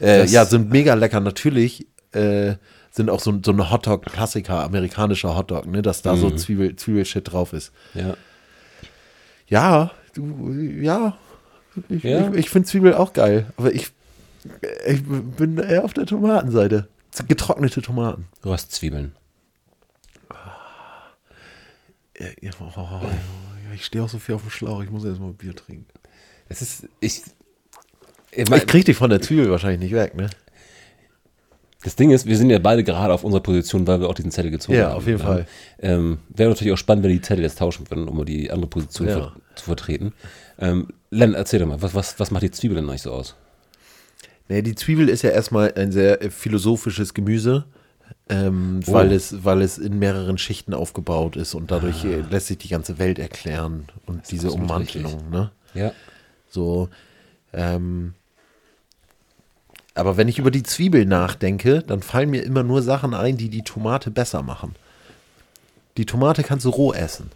Äh, ja, sind mega lecker. Natürlich äh, sind auch so, so eine Hotdog-Klassiker, amerikanischer Hotdog, ne, dass da Mhm. so Zwiebel, Zwiebelshit drauf ist. Ja. Ja, du, ja. Ich, ich, ich finde Zwiebel auch geil, aber ich, ich bin eher auf der Tomatenseite. Getrocknete Tomaten. Röstzwiebeln. Ja, ja, oh, ja, ich stehe auch so viel auf dem Schlauch, ich muss erst mal Bier trinken. Es ist, ich, ich mein, Ich krieg dich von der Zwiebel wahrscheinlich nicht weg, ne? Das Ding ist, wir sind ja beide gerade auf unserer Position, weil wir auch diesen Zettel gezogen Ja, haben. auf jeden Fall. Ähm, Wäre natürlich auch spannend, wenn die Zettel jetzt tauschen würden, um mal die andere Position Ja. ver zu vertreten. Ähm, Len, erzähl doch mal, was, was, was macht die Zwiebel denn eigentlich so aus? Nee, die Zwiebel ist ja erstmal ein sehr äh, philosophisches Gemüse. ähm, Oh. weil, es, weil es in mehreren Schichten aufgebaut ist und dadurch äh, lässt sich die ganze Welt erklären und diese absolut Ummantelung. Ne? Ja. So, ähm, aber wenn ich über die Zwiebel nachdenke, dann fallen mir immer nur Sachen ein, die die Tomate besser machen. Die Tomate kannst du roh essen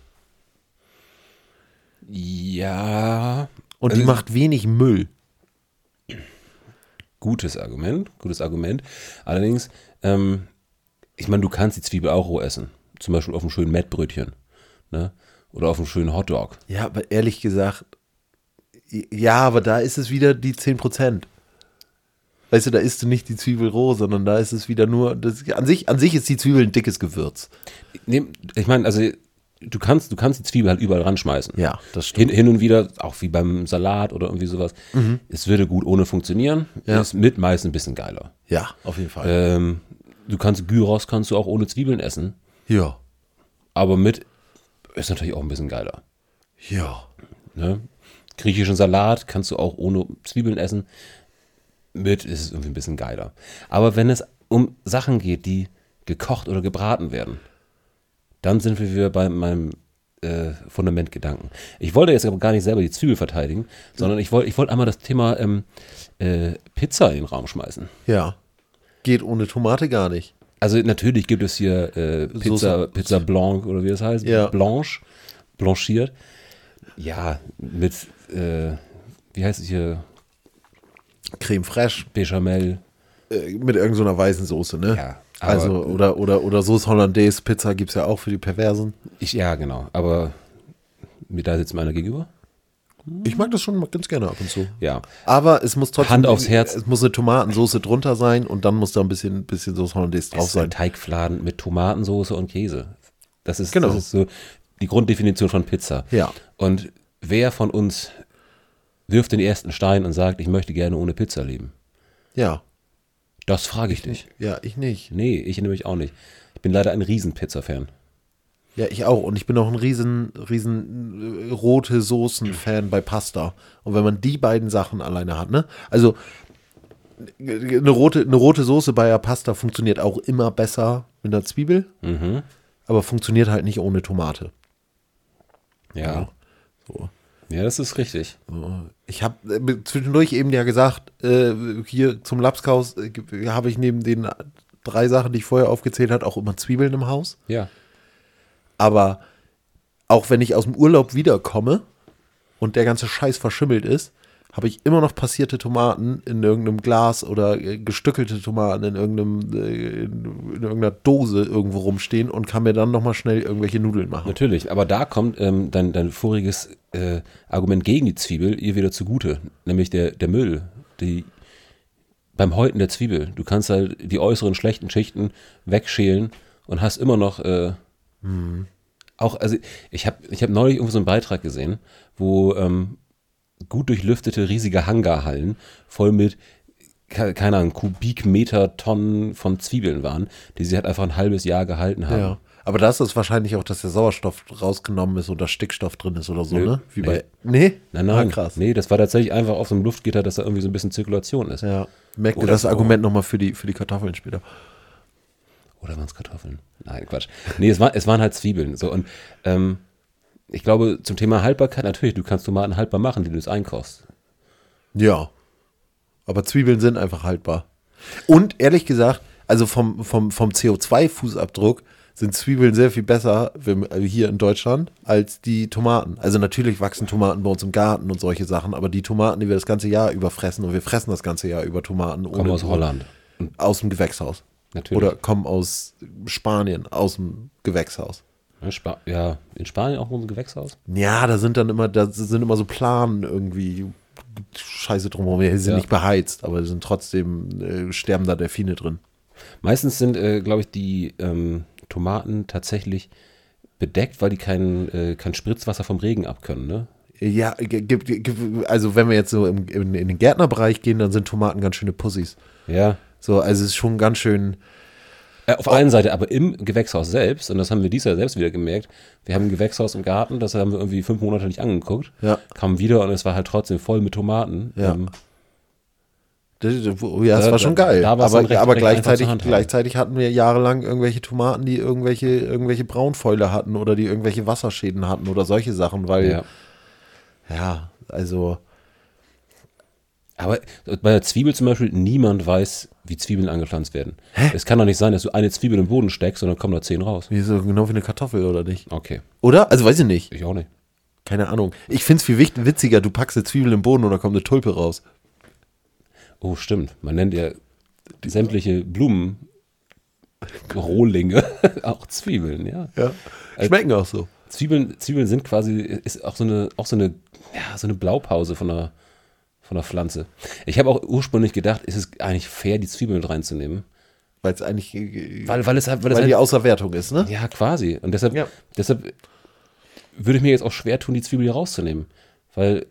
Ja. und die Also- macht wenig Müll. Gutes Argument, gutes Argument. Allerdings, ähm, ich meine, du kannst die Zwiebel auch roh essen. Zum Beispiel auf einem schönen Mettbrötchen. Ne? Oder auf einem schönen Hotdog. Ja, aber ehrlich gesagt, ja, aber da ist es wieder die 10%. Weißt du, da isst du nicht die Zwiebel roh, sondern da ist es wieder nur, das, an, sich, an sich ist die Zwiebel ein dickes Gewürz. Nee, ich meine, also du kannst, du kannst die Zwiebel halt überall ranschmeißen. Ja, das Hin, hin und wieder, auch wie beim Salat oder irgendwie sowas. Es würde gut ohne funktionieren. Mhm. Ja. Ist mit meist ein bisschen geiler. Ja, auf jeden Fall. Ähm, du kannst Gyros kannst du auch ohne Zwiebeln essen, ja, aber mit ist natürlich auch ein bisschen geiler. ja. Ne? Griechischen Salat kannst du auch ohne Zwiebeln essen. Mit ist es irgendwie ein bisschen geiler. Aber wenn es um Sachen geht, die gekocht oder gebraten werden, dann sind wir wieder bei meinem äh, Fundamentgedanken. Ich wollte jetzt aber gar nicht selber die Zwiebel verteidigen, sondern ich wollte ich wollte einmal das Thema ähm, äh, Pizza in den Raum schmeißen. Ja. Geht ohne Tomate gar nicht. Also natürlich gibt es hier äh, Pizza, Soße. Pizza Blanc oder wie das heißt, Ja. Blanche, blanchiert. Ja, mit, äh, wie heißt es hier, Creme fraiche Bechamel. äh, mit irgendeiner so weißen Soße, ne? Ja, aber- Also, oder, oder, oder Soße Hollandaise, Pizza gibt es ja auch für die Perversen. Ich, ja, genau. Aber mir da sitzt meiner gegenüber. Ich mag das schon ganz gerne ab und zu. Ja. Aber es muss trotzdem. Hand aufs Herz. Es muss eine Tomatensoße drunter sein und dann muss da ein bisschen, bisschen Soße Hollandaise drauf sein. Teigfladen mit Tomatensoße und Käse. Das ist, Genau. das ist so die Grunddefinition von Pizza. Ja. Und wer von uns wirft den ersten Stein und sagt, ich möchte gerne ohne Pizza leben? Ja. Das frage ich dich. Ja, ich nicht. Nee, ich nämlich auch nicht. Ich bin leider ein Riesen-Pizza-Fan. Ja, ich auch. Und ich bin auch ein riesen, riesen äh, rote Soßen-Fan bei Pasta. Und wenn man die beiden Sachen alleine hat, ne? Also, eine rote, eine rote Soße bei der Pasta funktioniert auch immer besser mit einer Zwiebel, Mhm. aber funktioniert halt nicht ohne Tomate. Ja. So. Ja, das ist richtig. Ich habe äh, zwischendurch eben ja gesagt, äh, hier zum Lapskaus äh, habe ich neben den drei Sachen, die ich vorher aufgezählt habe, auch immer Zwiebeln im Haus. Ja. Aber auch wenn ich aus dem Urlaub wiederkomme und der ganze Scheiß verschimmelt ist, habe ich immer noch passierte Tomaten in irgendeinem Glas oder äh, gestückelte Tomaten in, irgendeinem, äh, in, in irgendeiner Dose irgendwo rumstehen und kann mir dann nochmal schnell irgendwelche Nudeln machen. Natürlich, aber da kommt ähm, dein, dein voriges äh, Argument gegen die Zwiebel ihr wieder zugute, nämlich der, der Müll. Die, beim Häuten der Zwiebel. Du kannst halt die äußeren schlechten Schichten wegschälen und hast immer noch äh, auch, also ich habe ich hab neulich irgendwo so einen Beitrag gesehen, wo ähm, gut durchlüftete riesige Hangarhallen voll mit ke- keine Ahnung, Kubikmeter Tonnen von Zwiebeln waren, die sie halt einfach ein halbes Jahr gehalten haben. Ja. Aber da ist es wahrscheinlich auch, dass der Sauerstoff rausgenommen ist oder Stickstoff drin ist oder so, Nö. ne? Wie Nee. bei. Nee? Nein, nein, Ah, krass. nee, das war tatsächlich einfach auf so einem Luftgitter, dass da irgendwie so ein bisschen Zirkulation ist. Ja. Merkt ihr das. Argument nochmal für die, für die Kartoffeln später? Oder waren es Kartoffeln? Nein, Quatsch. Nee, es, war, es waren halt Zwiebeln. So, und ähm, ich glaube, zum Thema Haltbarkeit, natürlich, du kannst Tomaten haltbar machen, die du es einkochst. Ja. Aber Zwiebeln sind einfach haltbar. Und ehrlich gesagt, also vom, vom, vom CO2-Fußabdruck sind Zwiebeln sehr viel besser äh, hier in Deutschland als die Tomaten. Also natürlich wachsen Tomaten bei uns im Garten und solche Sachen, aber die Tomaten, die wir das ganze Jahr über fressen und wir fressen das ganze Jahr über Tomaten Kommen aus Holland. aus dem Gewächshaus. Natürlich. Oder kommen aus Spanien, aus dem Gewächshaus. Spa ja, in Spanien auch ein Gewächshaus? Ja, da sind dann immer, da sind immer so Planen irgendwie Scheiße drumherum. Die sind Ja. nicht beheizt, aber sind trotzdem äh, sterben da Delfine drin. Meistens sind, äh, glaube ich, die ähm, Tomaten tatsächlich bedeckt, weil die kein, äh, kein Spritzwasser vom Regen abkönnen, ne? Ja, also wenn wir jetzt so im, in, in den Gärtnerbereich gehen, dann sind Tomaten ganz schöne Pussys. Ja. So, also es ist schon ganz schön. Äh, auf der einen Seite, aber im Gewächshaus selbst, und das haben wir dieses Jahr selbst wieder gemerkt, wir haben ein Gewächshaus im Garten, das haben wir irgendwie fünf Monate nicht angeguckt, Ja. kamen wieder und es war halt trotzdem voll mit Tomaten. Ja. Ähm, ja, Da- war schon geil. da aber recht- aber recht gleichzeitig, gleichzeitig hatten wir jahrelang irgendwelche Tomaten, die irgendwelche, irgendwelche Braunfäule hatten oder die irgendwelche Wasserschäden hatten oder solche Sachen, weil, Ja. ja, also, Aber bei der Zwiebel zum Beispiel, niemand weiß, wie Zwiebeln angepflanzt werden. Es kann doch nicht sein, dass du eine Zwiebel im Boden steckst und dann kommen da zehn raus. wie so genau wie eine Kartoffel oder nicht? Okay, Oder? Also weiß ich nicht. ich auch nicht. Keine Ahnung. Ich finde es viel witziger, du packst eine Zwiebel im Boden und da kommt eine Tulpe raus. Oh, stimmt. Man nennt ja sämtliche Blumen Rohlinge auch Zwiebeln, ja. Ja. Schmecken auch so. Zwiebeln, Zwiebeln sind quasi, ist auch so eine, auch so eine, ja, so eine Blaupause von der, von der Pflanze. Ich habe auch ursprünglich gedacht, ist es eigentlich fair, die Zwiebeln mit reinzunehmen? Weil es eigentlich, äh, Weil, weil es halt, weil es weil die halt, außer Wertung ist, ne? ja, quasi. Und deshalb, Ja. deshalb würde ich mir jetzt auch schwer tun, die Zwiebel hier rauszunehmen. Weil,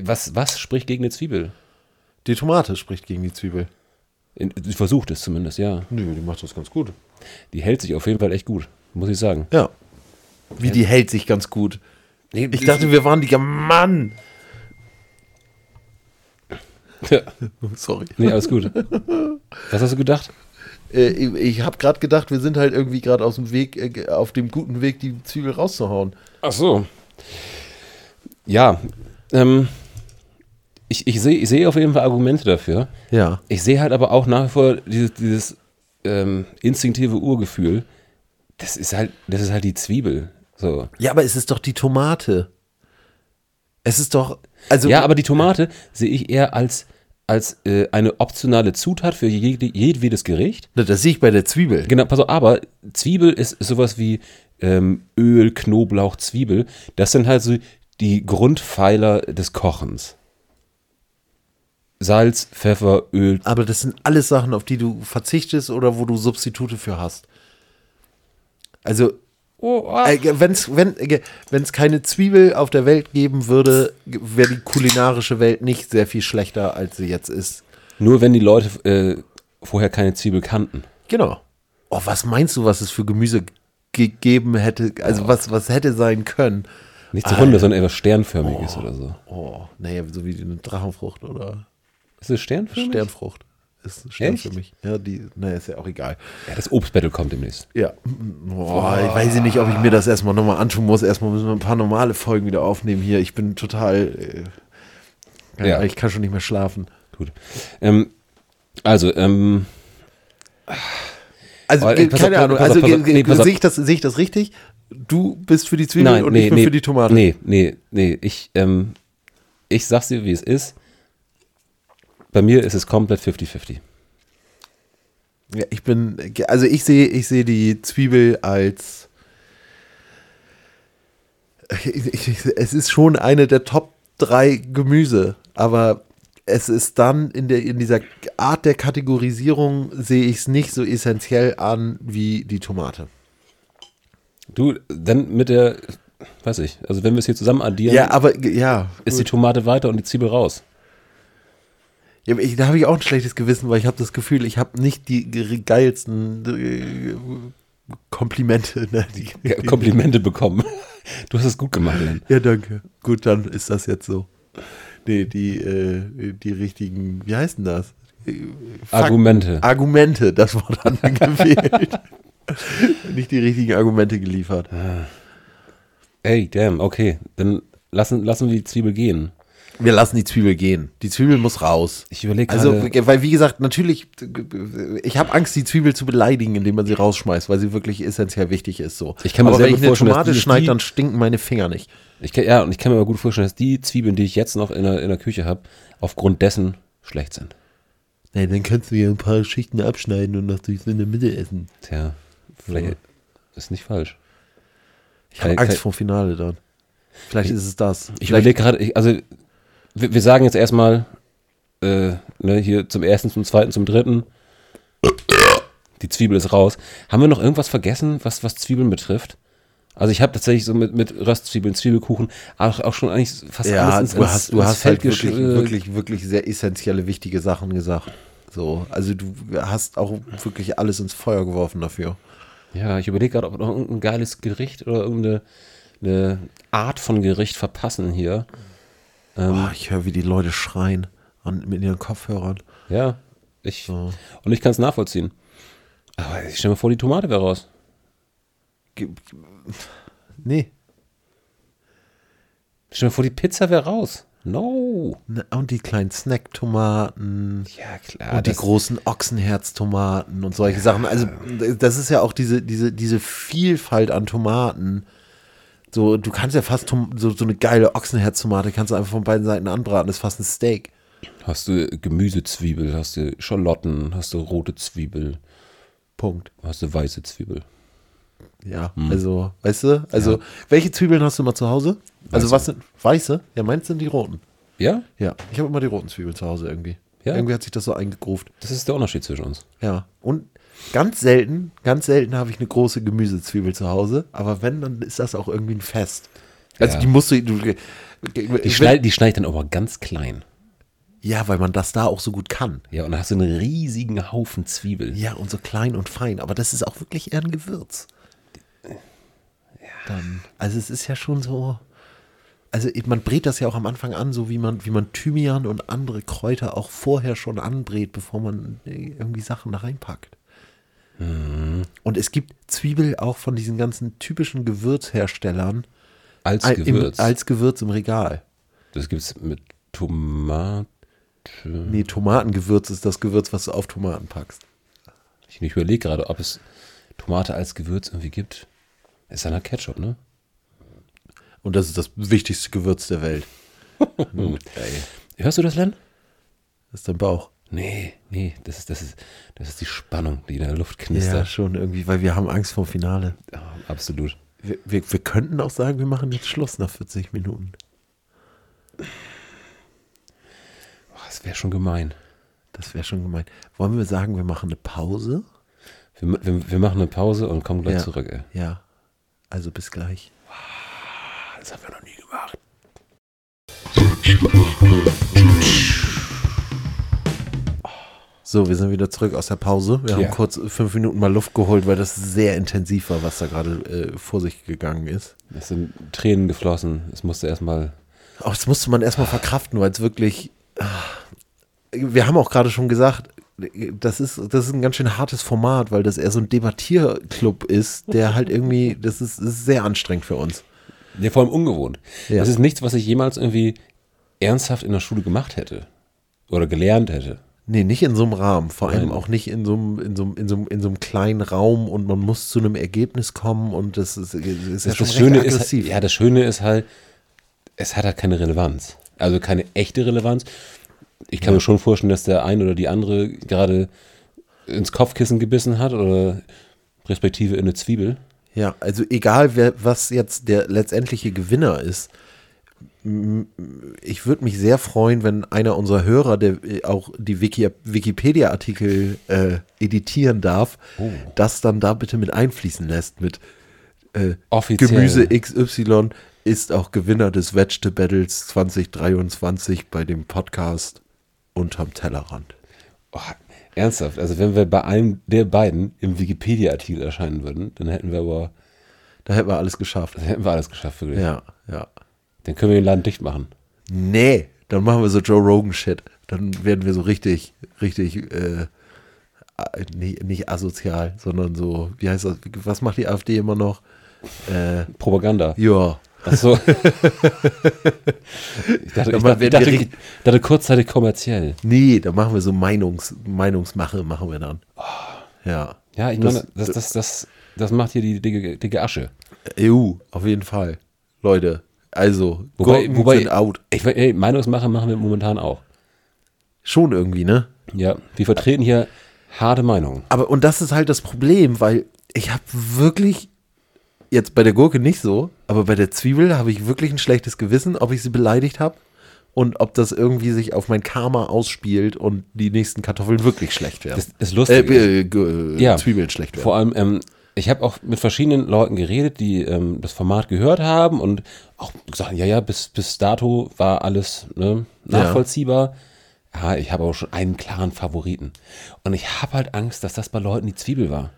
was, was spricht gegen eine Zwiebel? Die Tomate spricht gegen die Zwiebel. Sie versucht es zumindest, ja. Nö, die macht das ganz gut. Die hält sich auf jeden Fall echt gut, muss ich sagen. Ja. Wie die hält sich ganz gut. Nee, Ich dachte, wir waren die. Mann! Ja. Sorry. Nee, alles gut. Was hast du gedacht? Äh, ich habe gerade gedacht, wir sind halt irgendwie gerade aus dem Weg, äh, auf dem guten Weg, die Zwiebel rauszuhauen. Ach so. Ja, ähm, ich, ich sehe ich sehe auf jeden Fall Argumente dafür. Ja. Ich sehe halt aber auch nach wie vor dieses, dieses ähm, instinktive Urgefühl. Das ist halt, das ist halt die Zwiebel. So. Ja, aber es ist doch die Tomate. Es ist doch. Also, Ja, aber die Tomate sehe ich eher als, als äh, eine optionale Zutat für jede, jedwedes Gericht. Das sehe ich bei der Zwiebel. Genau, pass auf, aber Zwiebel ist sowas wie ähm, Öl, Knoblauch, Zwiebel. Das sind halt so die Grundpfeiler des Kochens. Salz, Pfeffer, Öl. Aber das sind alles Sachen, auf die du verzichtest oder wo du Substitute für hast. Also, äh, wenn's, wenn es keine Zwiebel auf der Welt geben würde, wäre die kulinarische Welt nicht sehr viel schlechter, als sie jetzt ist. Nur wenn die Leute äh, vorher keine Zwiebel kannten. Genau. Oh, was meinst du, was es für Gemüse gegeben hätte? Also, was, was hätte sein können? Nicht zu Wunder, sondern etwas Sternförmiges oder so. Oh, naja, so wie eine Drachenfrucht oder Ist es Sternförmig? Sternfrucht. Ist Stern Echt? für mich. Ja, die, naja, ist ja auch egal. Ja, das Obstbattle kommt demnächst. Ja. Boah, ich weiß nicht, ob ich mir das erstmal nochmal antun muss. Erstmal müssen wir ein paar normale Folgen wieder aufnehmen hier. Ich bin total. Äh, Ja. Ich kann schon nicht mehr schlafen. Gut. Ähm, also, ähm, Also, pass keine auf, Ahnung. Also, auf. Nee, sehe ich, das- sehe ich das richtig? Du bist für die Zwiebel nein, und nee, ich bin nee, für die Tomate. Nee, nee, nee. Ich, ähm, ich sag's dir, wie es ist. Bei mir ist es komplett 50-50. Ja, ich bin, also ich sehe, ich sehe die Zwiebel als, ich, ich, es ist schon eine der Top drei Gemüse, aber es ist dann in der, in dieser Art der Kategorisierung sehe ich es nicht so essentiell an wie die Tomate. Du, dann mit der, weiß ich, also wenn wir es hier zusammen addieren, Ja, aber, ja. ist die Tomate weiter und die Zwiebel raus. Ja, ich, da habe ich auch ein schlechtes Gewissen, weil ich habe das Gefühl, ich habe nicht die ge- geilsten äh, Komplimente. Ne? Die, Ja, Komplimente bekommen. Du hast es gut gemacht, Len. Ja, danke. Gut, dann ist das jetzt so. Nee, die, äh, die richtigen, wie heißt denn das? Äh, Fak- Argumente. Argumente, das Wort hat mir gewählt. Nicht die richtigen Argumente geliefert. Ey, damn, okay. Dann lassen, lassen wir die Zwiebel gehen. Wir lassen die Zwiebel gehen. Die Zwiebel muss raus. Ich überlege Also, weil wie gesagt, natürlich, ich habe Angst, die Zwiebel zu beleidigen, indem man sie rausschmeißt, weil sie wirklich essentiell wichtig ist. So. Ich kann mir Aber wenn ich eine Tomate schneide, dann stinken meine Finger nicht. Ich kann, ja, und ich kann mir aber gut vorstellen, dass die Zwiebeln, die ich jetzt noch in der, in der Küche habe, aufgrund dessen schlecht sind. Nee, dann kannst du ja ein paar Schichten abschneiden und durch so in der Mitte essen. Tja, vielleicht ist nicht falsch. Ich habe Angst vor Finale dann. Vielleicht ist es das. Ich überlege gerade, ich- also wir, wir sagen jetzt erstmal äh, ne, hier zum ersten, zum zweiten, zum dritten. Die Zwiebel ist raus. Haben wir noch irgendwas vergessen, was, was Zwiebeln betrifft? Also ich habe tatsächlich so mit, mit Röstzwiebeln, Zwiebelkuchen auch, auch schon eigentlich fast ja, alles ins, du hast, du hast halt Feld gesch- wirklich, äh, wirklich, wirklich sehr essentielle, wichtige Sachen gesagt. So, also du hast auch wirklich alles ins Feuer geworfen dafür. Ja, ich überlege gerade, ob wir noch irgendein geiles Gericht oder irgendeine eine Art von Gericht verpassen hier. Oh, ich höre, wie die Leute schreien. Und mit ihren Kopfhörern. Ja, ich, und ich kann es nachvollziehen. Aber ich stell mir vor, die Tomate wäre raus. Nee. Stell mir vor, die Pizza wäre raus. No. Und die kleinen Snacktomaten. Ja, klar. und die großen Ochsenherztomaten und solche Sachen. Also, das ist ja auch diese, diese, diese Vielfalt an Tomaten. So, du kannst ja fast so, so eine geile Ochsenherztomate kannst du einfach von beiden Seiten anbraten. Das ist fast ein Steak. Hast du Gemüsezwiebel, hast du Schalotten, hast du rote Zwiebel, Punkt. hast du weiße Zwiebel. Ja, also, weißt du? Also, welche Zwiebeln hast du mal zu Hause? Also, Weiße. was sind weiße? Ja, meins sind die roten. Ja, Ja, ich habe immer die roten Zwiebeln zu Hause irgendwie. Ja? Irgendwie hat sich das so eingegruft. das ist der Unterschied zwischen uns. Ja. Und ganz selten, ganz selten habe ich eine große Gemüsezwiebel zu Hause. Aber wenn, dann ist das auch irgendwie ein Fest. Also Ja. die musst du. du Die, schneid, die schneide ich dann aber ganz klein. ja, weil man das da auch so gut kann. Ja, und dann hast du einen riesigen Haufen Zwiebel. Ja, und so klein und fein. Aber das ist auch wirklich eher ein Gewürz. Dann, also es ist ja schon so. Also man brät das ja auch am Anfang an, so wie man, wie man Thymian und andere Kräuter auch vorher schon anbrät, bevor man äh, irgendwie Sachen da reinpackt. Und es gibt Zwiebel auch von diesen ganzen typischen Gewürzherstellern Als Gewürz. Im, als Gewürz im Regal. das gibt es mit Tomate. Nee, Tomatengewürz ist das Gewürz, was du auf Tomaten packst. Ich überlege gerade, ob es Tomate als Gewürz irgendwie gibt. Ist ja Ketchup, ne? Und das ist das wichtigste Gewürz der Welt. Hm, Hörst du das, Len? das ist dein Bauch. Nee, nee, das ist, das ist, das ist die Spannung, die in der Luft Ja, knistert. schon irgendwie, weil wir haben Angst vor dem Finale. Ja, absolut. Wir, wir, wir könnten auch sagen, wir machen jetzt Schluss nach 40 Minuten. Boah, das wäre schon gemein. Das wäre schon gemein. Wollen wir sagen, wir machen eine Pause? Wir, wir, wir machen eine Pause und kommen gleich Ja. zurück, ey. Ja. Also bis gleich. Das haben wir noch nie gemacht. So, wir sind wieder zurück aus der Pause. Wir haben Ja. kurz fünf Minuten mal Luft geholt, weil das sehr intensiv war, was da gerade äh, vor sich gegangen ist. Es sind Tränen geflossen. Es musste erstmal. Auch das musste man erstmal verkraften, weil es wirklich. ah, Wir haben auch gerade schon gesagt, das ist, das ist ein ganz schön hartes Format, weil das eher so ein Debattierclub ist, der halt irgendwie, das ist, ist sehr anstrengend für uns. Ja, vor allem ungewohnt. Ja. Das ist nichts, was ich jemals irgendwie ernsthaft in der Schule gemacht hätte. Oder gelernt hätte. Nee, nicht in so einem Rahmen. Vor allem Nein. auch nicht in so einem, in so einem, in so einem, in so einem kleinen Raum und man muss zu einem Ergebnis kommen und das ist, ist ja Das, schon das Schöne ist, aggressiv. ja, das Schöne ist halt, es hat halt keine Relevanz. Also keine echte Relevanz. Ich kann mir schon vorstellen, dass der ein oder die andere gerade ins Kopfkissen gebissen hat oder respektive in eine Zwiebel. Ja, also egal, wer, was jetzt der letztendliche Gewinner ist, ich würde mich sehr freuen, wenn einer unserer Hörer, der äh, auch die Wiki Wikipedia-Artikel äh, editieren darf, Oh. das dann da bitte mit einfließen lässt mit äh. Gemüse XY ist auch Gewinner des Vegetable Battles 2023 bei dem Podcast Unterm Tellerrand. Oh, ernsthaft, also wenn wir bei einem der beiden im Wikipedia-Artikel erscheinen würden, dann hätten wir aber, Da hätten wir alles geschafft. dann hätten wir alles geschafft, wirklich. Ja. Dann können wir den Laden dicht machen. Nee, dann machen wir so Joe Rogan-Shit. Dann werden wir so richtig, richtig, äh, äh, nicht, nicht asozial, sondern so, wie heißt das, was macht die AfD immer noch? Äh, Propaganda. ja. Achso. ich dachte, ich dachte, ich dachte, ich dachte kurzzeitig kommerziell. Nee, da machen wir so Meinungs, Meinungsmache, machen wir dann. Ja. Ja, ich Das- meine, das, das, das, das macht hier die dicke, dicke Asche. EU, auf jeden Fall. Leute, also, Wobei, Gurken wobei sind out. ich, ey, Meinungsmache machen wir momentan auch. Schon irgendwie, ne? Ja, wir vertreten hier harte Meinungen. Aber, und das ist halt das Problem, weil ich habe wirklich, jetzt bei der Gurke nicht so, aber bei der Zwiebel habe ich wirklich ein schlechtes Gewissen, ob ich sie beleidigt habe und ob das irgendwie sich auf mein Karma ausspielt und die nächsten Kartoffeln wirklich schlecht werden. Das, Lustige ist, äh, äh, G- Ja. Zwiebeln schlecht werden. Vor allem, ähm, ich habe auch mit verschiedenen Leuten geredet, die ähm, das Format gehört haben und auch gesagt, ja, ja, bis, bis dato war alles ne, nachvollziehbar. Ja, ich habe auch schon einen klaren Favoriten. Und ich habe halt Angst, dass das bei Leuten die Zwiebel war.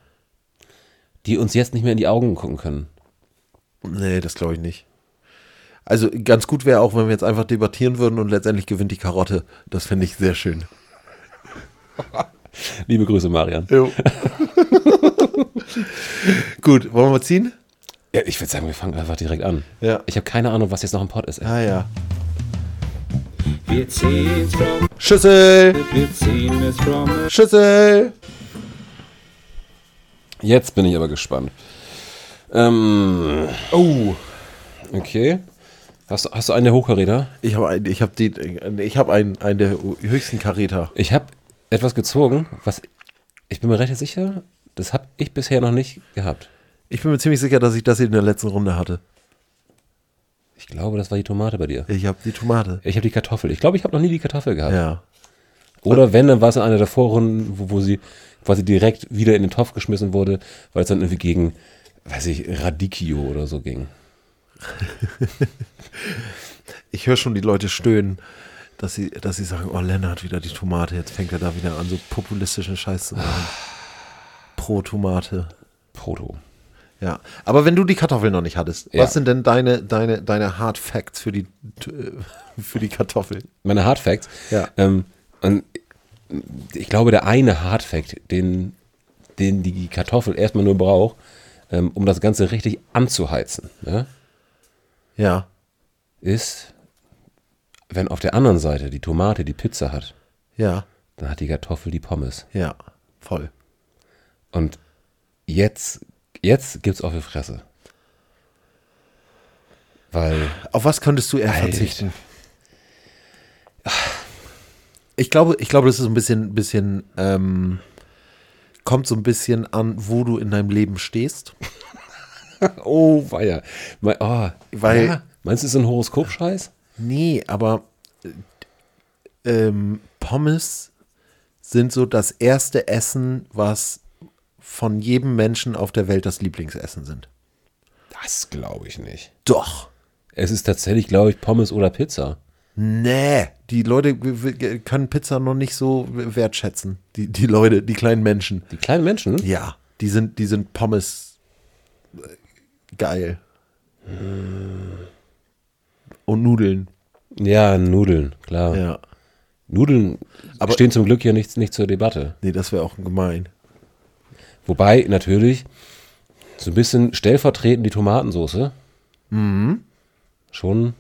Die uns jetzt nicht mehr in die Augen gucken können. Nee, das glaube ich nicht. Also ganz gut wäre auch, wenn wir jetzt einfach debattieren würden und letztendlich gewinnt die Karotte. Das finde ich sehr schön. Liebe Grüße, Marian. Jo. gut, wollen wir mal ziehen? Ja, ich würde sagen, wir fangen einfach direkt an. Ja. Ich habe keine Ahnung, was jetzt noch im Pod ist. Ey. Ah ja. Wir ziehen's from, Schüssel! wir ziehen es from Schüssel! Jetzt bin ich aber gespannt. Ähm, Oh, okay. Hast, du- hast du einen der Hochkaräter? ich habe ein, ich habe die, ich habe einen, einen der höchsten Karäter. Ich habe etwas gezogen, was ich bin mir recht sicher, das habe ich bisher noch nicht gehabt. Ich bin mir ziemlich sicher, dass ich das in der letzten Runde hatte. Ich glaube, das war die Tomate bei dir. Ich habe die Tomate. Ich habe die Kartoffel. Ich glaube, ich habe noch nie die Kartoffel gehabt. Ja. Oder wenn, dann war es in einer der Vorrunden, wo, wo sie quasi direkt wieder in den Topf geschmissen wurde, weil es dann irgendwie gegen, weiß ich, Radicchio oder so ging. Ich höre schon die Leute stöhnen, dass sie, dass sie sagen, oh, Lennart wieder die Tomate, jetzt fängt er da wieder an, so populistischen Scheiß zu machen. Pro Tomate. Proto. Ja. Aber wenn du die Kartoffeln noch nicht hattest, Ja. was sind denn deine, deine, deine Hard Facts für die, äh, für die Kartoffeln? Meine Hard Facts. Ja. Ähm, und ich glaube, der eine Hard Fact, den, den die Kartoffel erstmal nur braucht, ähm, um das Ganze richtig anzuheizen, ja, Ja. ist, wenn auf der anderen Seite die Tomate die Pizza hat, Ja. dann hat die Kartoffel die Pommes. Ja. Voll. Und jetzt, jetzt gibt's auf die Fresse. Weil, Auf was könntest du eher Alter. verzichten? Ich glaube, ich glaube, das ist ein bisschen, bisschen ähm, kommt so ein bisschen an, wo du in deinem Leben stehst. oh, weia. Me- Oh, Weil- ja, meinst du, es ist ein Horoskop-Scheiß? Nee, aber äh, ähm, Pommes sind so das erste Essen, was von jedem Menschen auf der Welt das Lieblingsessen sind. Das glaube ich nicht. Doch. Es ist tatsächlich, glaube ich, Pommes oder Pizza. Nee, die Leute können Pizza noch nicht so wertschätzen. Die, die Leute, die kleinen Menschen. Die kleinen Menschen? Ja, die sind, die sind Pommes äh, geil. Und Nudeln. Ja, Nudeln, klar. Ja. Nudeln Aber- stehen zum Glück hier nicht, nicht zur Debatte. Nee, das wäre auch gemein. Wobei natürlich so ein bisschen stellvertretend die Tomatensauce Mhm. schon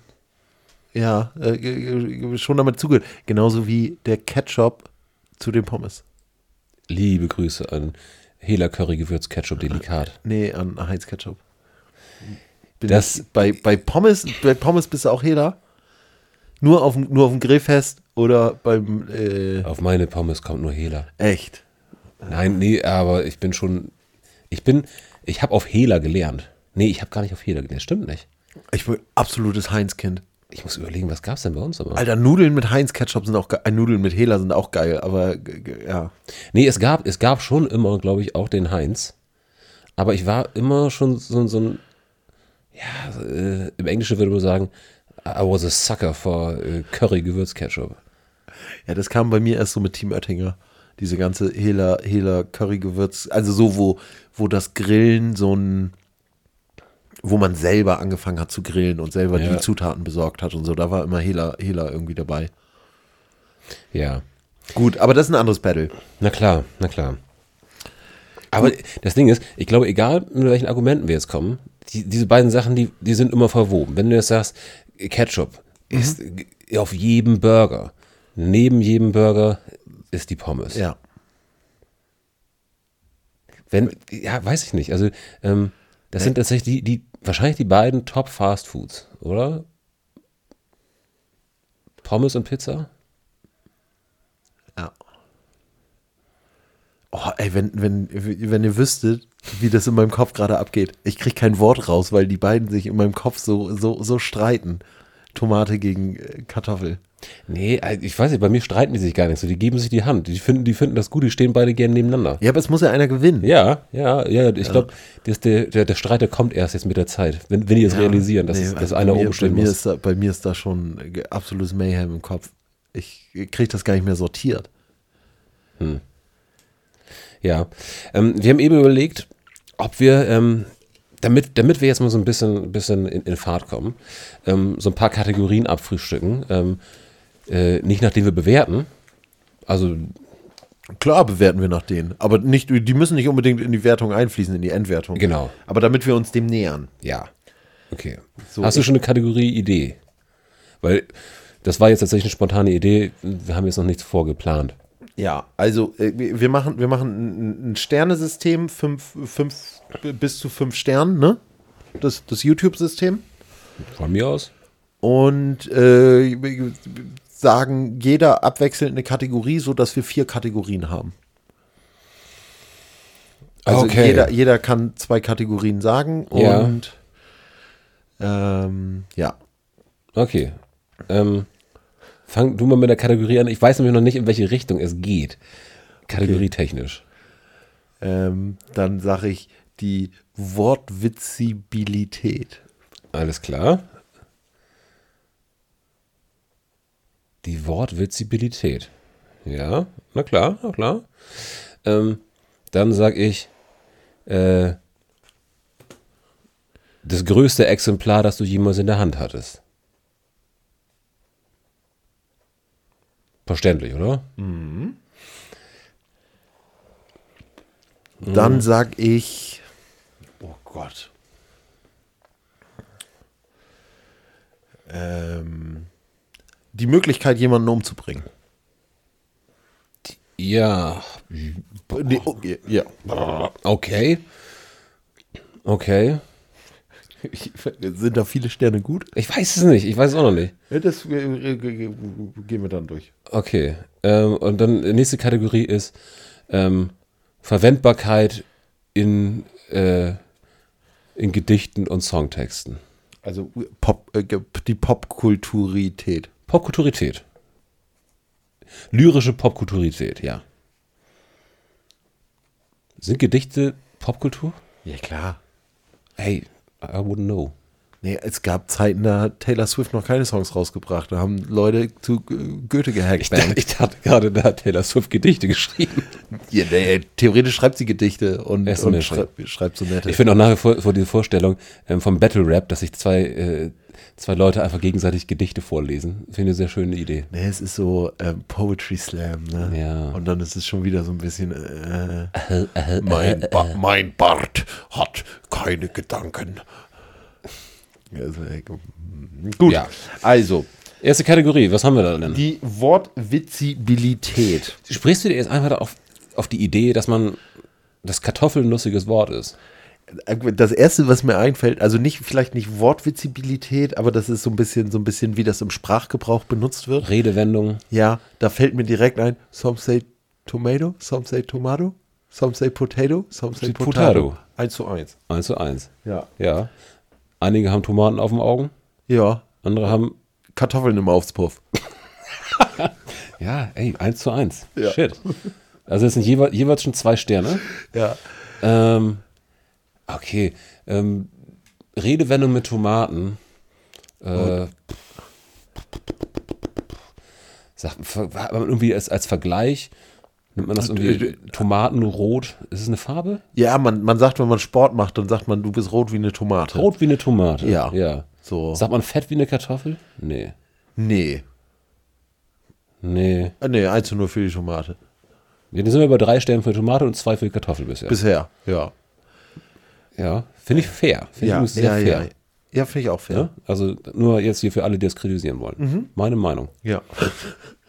Ja, äh, schon damit zugehört. Genauso wie der Ketchup zu den Pommes. liebe Grüße an Hela Curry Gewürz Ketchup Delikat. Nee, an Heinz Ketchup. Bin Das- bei, bei Pommes, bei Pommes bist du auch Hela? Nur auf, dem- nur auf dem Grillfest oder beim, äh, Auf meine Pommes kommt nur Hela. echt? Nein, nee, aber ich bin schon, ich bin, ich habe auf Hela gelernt. Nee, ich habe gar nicht auf Hela gelernt, stimmt nicht. Ich bin absolutes Heinz-Kind. Ich muss überlegen, was gab's denn bei uns immer? Alter, Nudeln mit Heinz-Ketchup sind auch geil. Äh, Nudeln mit Hela sind auch geil, aber ja. Nee, es gab, es gab schon immer, glaube ich, auch den Heinz. Aber ich war immer schon so, so ein, ja, äh, im Englischen würde man sagen, I was a sucker for äh, Curry Gewürzketchup. Ja, das kam bei mir erst so mit Team Oettinger. Diese ganze Hela, Hela Curry-Gewürz. Also so, wo, wo das Grillen so ein, wo man selber angefangen hat zu grillen und selber Ja. die Zutaten besorgt hat und so. Da war immer Hela, Hela irgendwie dabei. Ja, Gut, aber das ist ein anderes Battle. na klar, na klar. Aber das Ding ist, ich glaube, egal mit welchen Argumenten wir jetzt kommen, die, diese beiden Sachen, die, die sind immer verwoben. Wenn du jetzt sagst, Ketchup ist äh, auf jedem Burger, neben jedem Burger ist die Pommes. Ja. Wenn, ja, weiß ich nicht. Also, ähm, das sind tatsächlich die, die, wahrscheinlich die beiden Top Fast Foods, oder? Pommes und Pizza? Ja. Oh, ey, wenn, wenn, wenn ihr wüsstet, wie das in meinem Kopf gerade abgeht. Ich krieg kein Wort raus, weil die beiden sich in meinem Kopf so, so, so streiten. Tomate gegen äh, Kartoffel. Nee, also ich weiß nicht, bei mir streiten die sich gar nicht so. Die geben sich die Hand. Die finden, die finden das gut, die stehen beide gerne nebeneinander. Ja, aber es muss ja einer gewinnen. Ja, ja, ja. Ich glaube, der, der, der Streit, der kommt erst jetzt mit der Zeit. Wenn, wenn die es Ja, realisieren, dass, nee, dass also einer mir, oben stehen muss. Ist da, bei mir ist da schon absolutes Mayhem im Kopf. Ich kriege das gar nicht mehr sortiert. Ja. Ähm, wir haben eben überlegt, ob wir ähm, damit, damit wir jetzt mal so ein bisschen, bisschen in, in Fahrt kommen, ähm, so ein paar Kategorien abfrühstücken. Ähm, äh, nicht nachdem wir bewerten. Also, Klar bewerten wir nach denen, aber nicht, die müssen nicht unbedingt in die Wertung einfließen, in die Endwertung. Genau. Aber damit wir uns dem nähern. ja. Okay. So, Hast du schon eine Kategorie-Idee? Weil das war jetzt tatsächlich eine spontane Idee. Wir haben jetzt noch nichts vorgeplant. Ja, also äh, wir machen, wir machen ein- Sternesystem, fünf, fünf, bis zu fünf Sternen, ne? Das, das YouTube-System. Von mir aus? Und äh, sagen jeder abwechselnd eine Kategorie, sodass wir vier Kategorien haben. Also Okay. jeder, jeder kann zwei Kategorien sagen Ja. und ähm, ja. Okay. Ähm, fang du mal mit der Kategorie an. Ich weiß nämlich noch nicht, in welche Richtung es geht. Kategorietechnisch. Ähm, dann sage ich die Wortwitzibilität. Alles klar. Die Wortwitzibilität. Ja, na klar, na klar. Ähm, dann sag ich, äh, das größte Exemplar, das du jemals in der Hand hattest. Verständlich, oder? Dann sag ich, oh Gott. Ähm, die Möglichkeit, jemanden umzubringen. Ja. Oh, ja. Okay. Okay. Sind da viele Sterne gut? Ich weiß es nicht. Ich weiß es auch noch nicht. Das äh, äh, äh, gehen wir dann durch. Okay. Ähm, und dann die nächste Kategorie ist ähm, Verwendbarkeit in, äh, in Gedichten und Songtexten. Also Pop, äh, die Popkulturität. Popkulturität. Lyrische Popkulturität, ja. Sind Gedichte Popkultur? Ja, klar. Hey, I wouldn't know. Nee, es gab Zeiten, da hat Taylor Swift noch keine Songs rausgebracht. Da haben Leute zu äh, Goethe gehackt. Ich, dachte, ich dachte gerade, da hat Taylor Swift Gedichte geschrieben. ja, nee, theoretisch schreibt sie Gedichte und, so und nett. schreibt, so nette. Ich finde auch nach wie vor, vor die Vorstellung ähm, vom Battle Rap, dass sich zwei, äh, zwei Leute einfach gegenseitig Gedichte vorlesen. Finde ich eine sehr schöne Idee. Nee, es ist so ähm, Poetry Slam, ne? Ja. Und dann ist es schon wieder so ein bisschen. Äh, mein, ba mein Bart hat keine Gedanken. Gut. Ja. Also, Erste Kategorie, was haben wir da denn? die Wortwitzibilität. Sprichst du dir jetzt einfach auf, auf die Idee, dass man das Kartoffel ein lustiges Wort ist? Das erste, was mir einfällt, also nicht, vielleicht nicht Wortwitzibilität, aber das ist so ein bisschen, so ein bisschen, wie das im Sprachgebrauch benutzt wird. Redewendung. Ja, da fällt mir direkt ein, some say tomato, some say tomato, some say potato, some say Potato. potato. Eins zu eins. 1 zu 1. Ja. Ja. Einige haben Tomaten auf den Augen, Ja, andere haben. Kartoffeln im Aufspuff. Ja, ey, 1 zu 1. Ja. Shit. Also es sind jeweils, jeweils schon zwei Sterne. Ja. Ähm, okay. Ähm, Redewendung mit Tomaten. Äh, sagt, irgendwie als, als Vergleich, nimmt man das irgendwie Tomatenrot. Ist es eine Farbe? Ja, man, man sagt, wenn man Sport macht, dann sagt man, du bist rot wie eine Tomate. Rot wie eine Tomate. Ja. ja. So. Sagt man fett wie eine Kartoffel? Nee. Nee. Nee. Ah, Nee, eins zu nur für die Tomate. Wir sind wir bei drei Stellen für Tomate und zwei für die Kartoffel bisher. Bisher, ja. ja. Finde ich fair. Finde ich Ja, übrigens sehr ja, fair. ja. Ja, finde ich auch fair. Ja? Also nur jetzt hier für alle, die es kritisieren wollen. Mhm. Meine Meinung. Ja.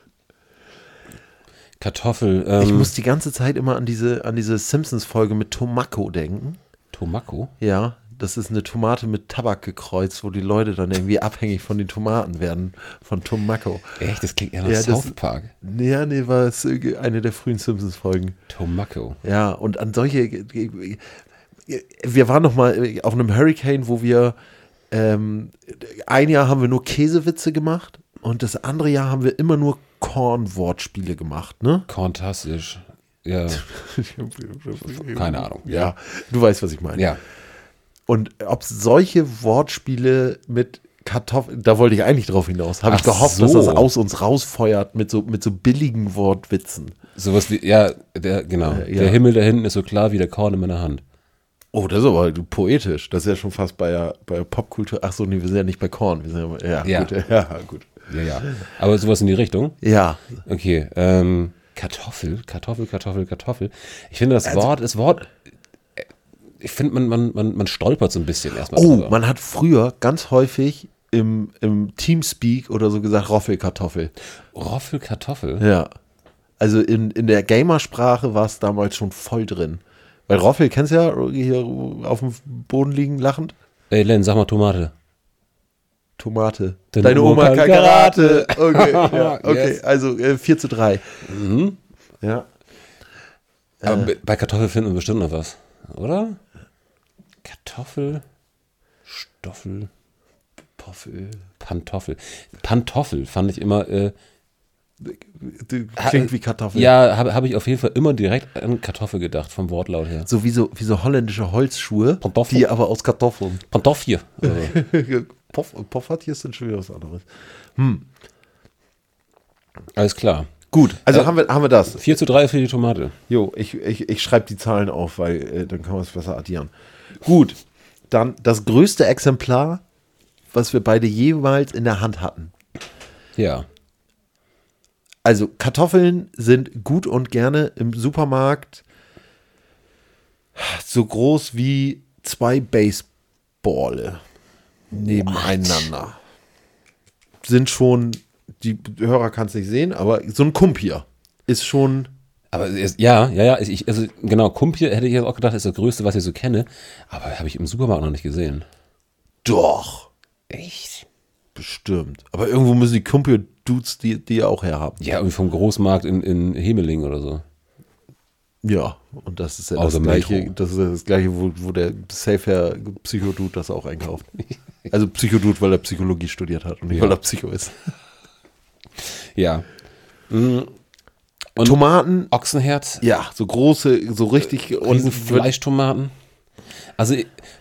Kartoffel. Ähm, Ich muss die ganze Zeit immer an diese, an diese Simpsons-Folge mit Tomako denken. Tomako. Ja, das ist eine Tomate mit Tabak gekreuzt, wo die Leute dann irgendwie abhängig von den Tomaten werden, von Tomako. Echt, das klingt eher nach Ja, das- South Park. Ja, nee, war es äh, eine der frühen Simpsons-Folgen. Tomako. Ja, und an solche. Wir waren noch mal auf einem Hurricane, wo wir ähm, ein Jahr haben wir nur Käsewitze gemacht und das andere Jahr haben wir immer nur Kornwortspiele gemacht, ne? Kontastisch. Ja, keine Ahnung. Ja, du weißt, was ich meine. Ja. Und ob solche Wortspiele mit Kartoffeln, da wollte ich eigentlich drauf hinaus. Habe ich gehofft, dass so. das aus uns rausfeuert mit so, mit so billigen Wortwitzen. Sowas wie, ja, der, genau. Äh, ja. Der Himmel da hinten ist so klar wie der Korn in meiner Hand. Oh, das ist aber poetisch. Das ist ja schon fast bei, bei Popkultur. Ach so, nee, wir sind ja nicht bei Korn. Wir sind ja, ja, Ja. gut. Ja, gut. Ja, ja. Aber sowas in die Richtung. Ja, Okay. Ähm, Kartoffel, Kartoffel, Kartoffel, Kartoffel. Ich finde das Wort, das Wort, äh, ich finde, man, man, man, man stolpert so ein bisschen erstmal. Oh, drüber. man hat früher ganz häufig im, im Teamspeak oder so gesagt Roffelkartoffel. Roffel, Kartoffel. Ja. Also in, in der Gamersprache war es damals schon voll drin. Weil Roffel, kennst du ja, hier auf dem Boden liegen, lachend? Ey, Len, sag mal Tomate. Tomate. Deine Deine, Oma Oma kann kann Karate. Okay, ja, okay. Yes. also äh, 4 zu 3. Ja. Aber bei- bei Kartoffel finden wir bestimmt noch was, oder? Kartoffel, Stoffel, Poffel. Pantoffel. Pantoffel fand ich immer, äh, Klingt wie Kartoffel. ja, habe hab ich auf jeden Fall immer direkt an Kartoffel gedacht, vom Wortlaut her. So wie so, wie so holländische Holzschuhe, Pantoffel. die aber aus Kartoffeln. Pantoffel. Poff, Poffertjes sind schon wieder was anderes. alles klar. Gut, also Äh, haben, wir, haben wir das. 4 zu 3 für die Tomate. Jo, ich, ich, ich schreibe die Zahlen auf, weil äh, dann kann man es besser addieren. Gut, dann das größte Exemplar, was wir beide jeweils in der Hand hatten. Ja. Also Kartoffeln sind gut und gerne im Supermarkt so groß wie zwei Baseballe nebeneinander. Sind schon, die Hörer kann es nicht sehen, aber so ein Kumpier ist schon Aber es, ja, ja, ja, ich, also genau, Kumpir hätte ich jetzt auch gedacht, ist das Größte, was ich so kenne, aber habe ich im Supermarkt noch nicht gesehen. doch Echt? bestimmt. Aber irgendwo müssen die Kumpier-Dudes die, die ja auch herhaben. Ja, irgendwie vom Großmarkt in, in Hemeling oder so. Ja, und das ist ja Außer das gleiche, Metro. das ist ja das gleiche, wo, wo der Safer Psychodude das auch einkauft. Also Psychodude, weil er Psychologie studiert hat und nicht, Ja. weil er Psycho ist. Ja. Mm, Und Tomaten, Ochsenherz, ja, so große, so richtig riesen Fleischtomaten. Also,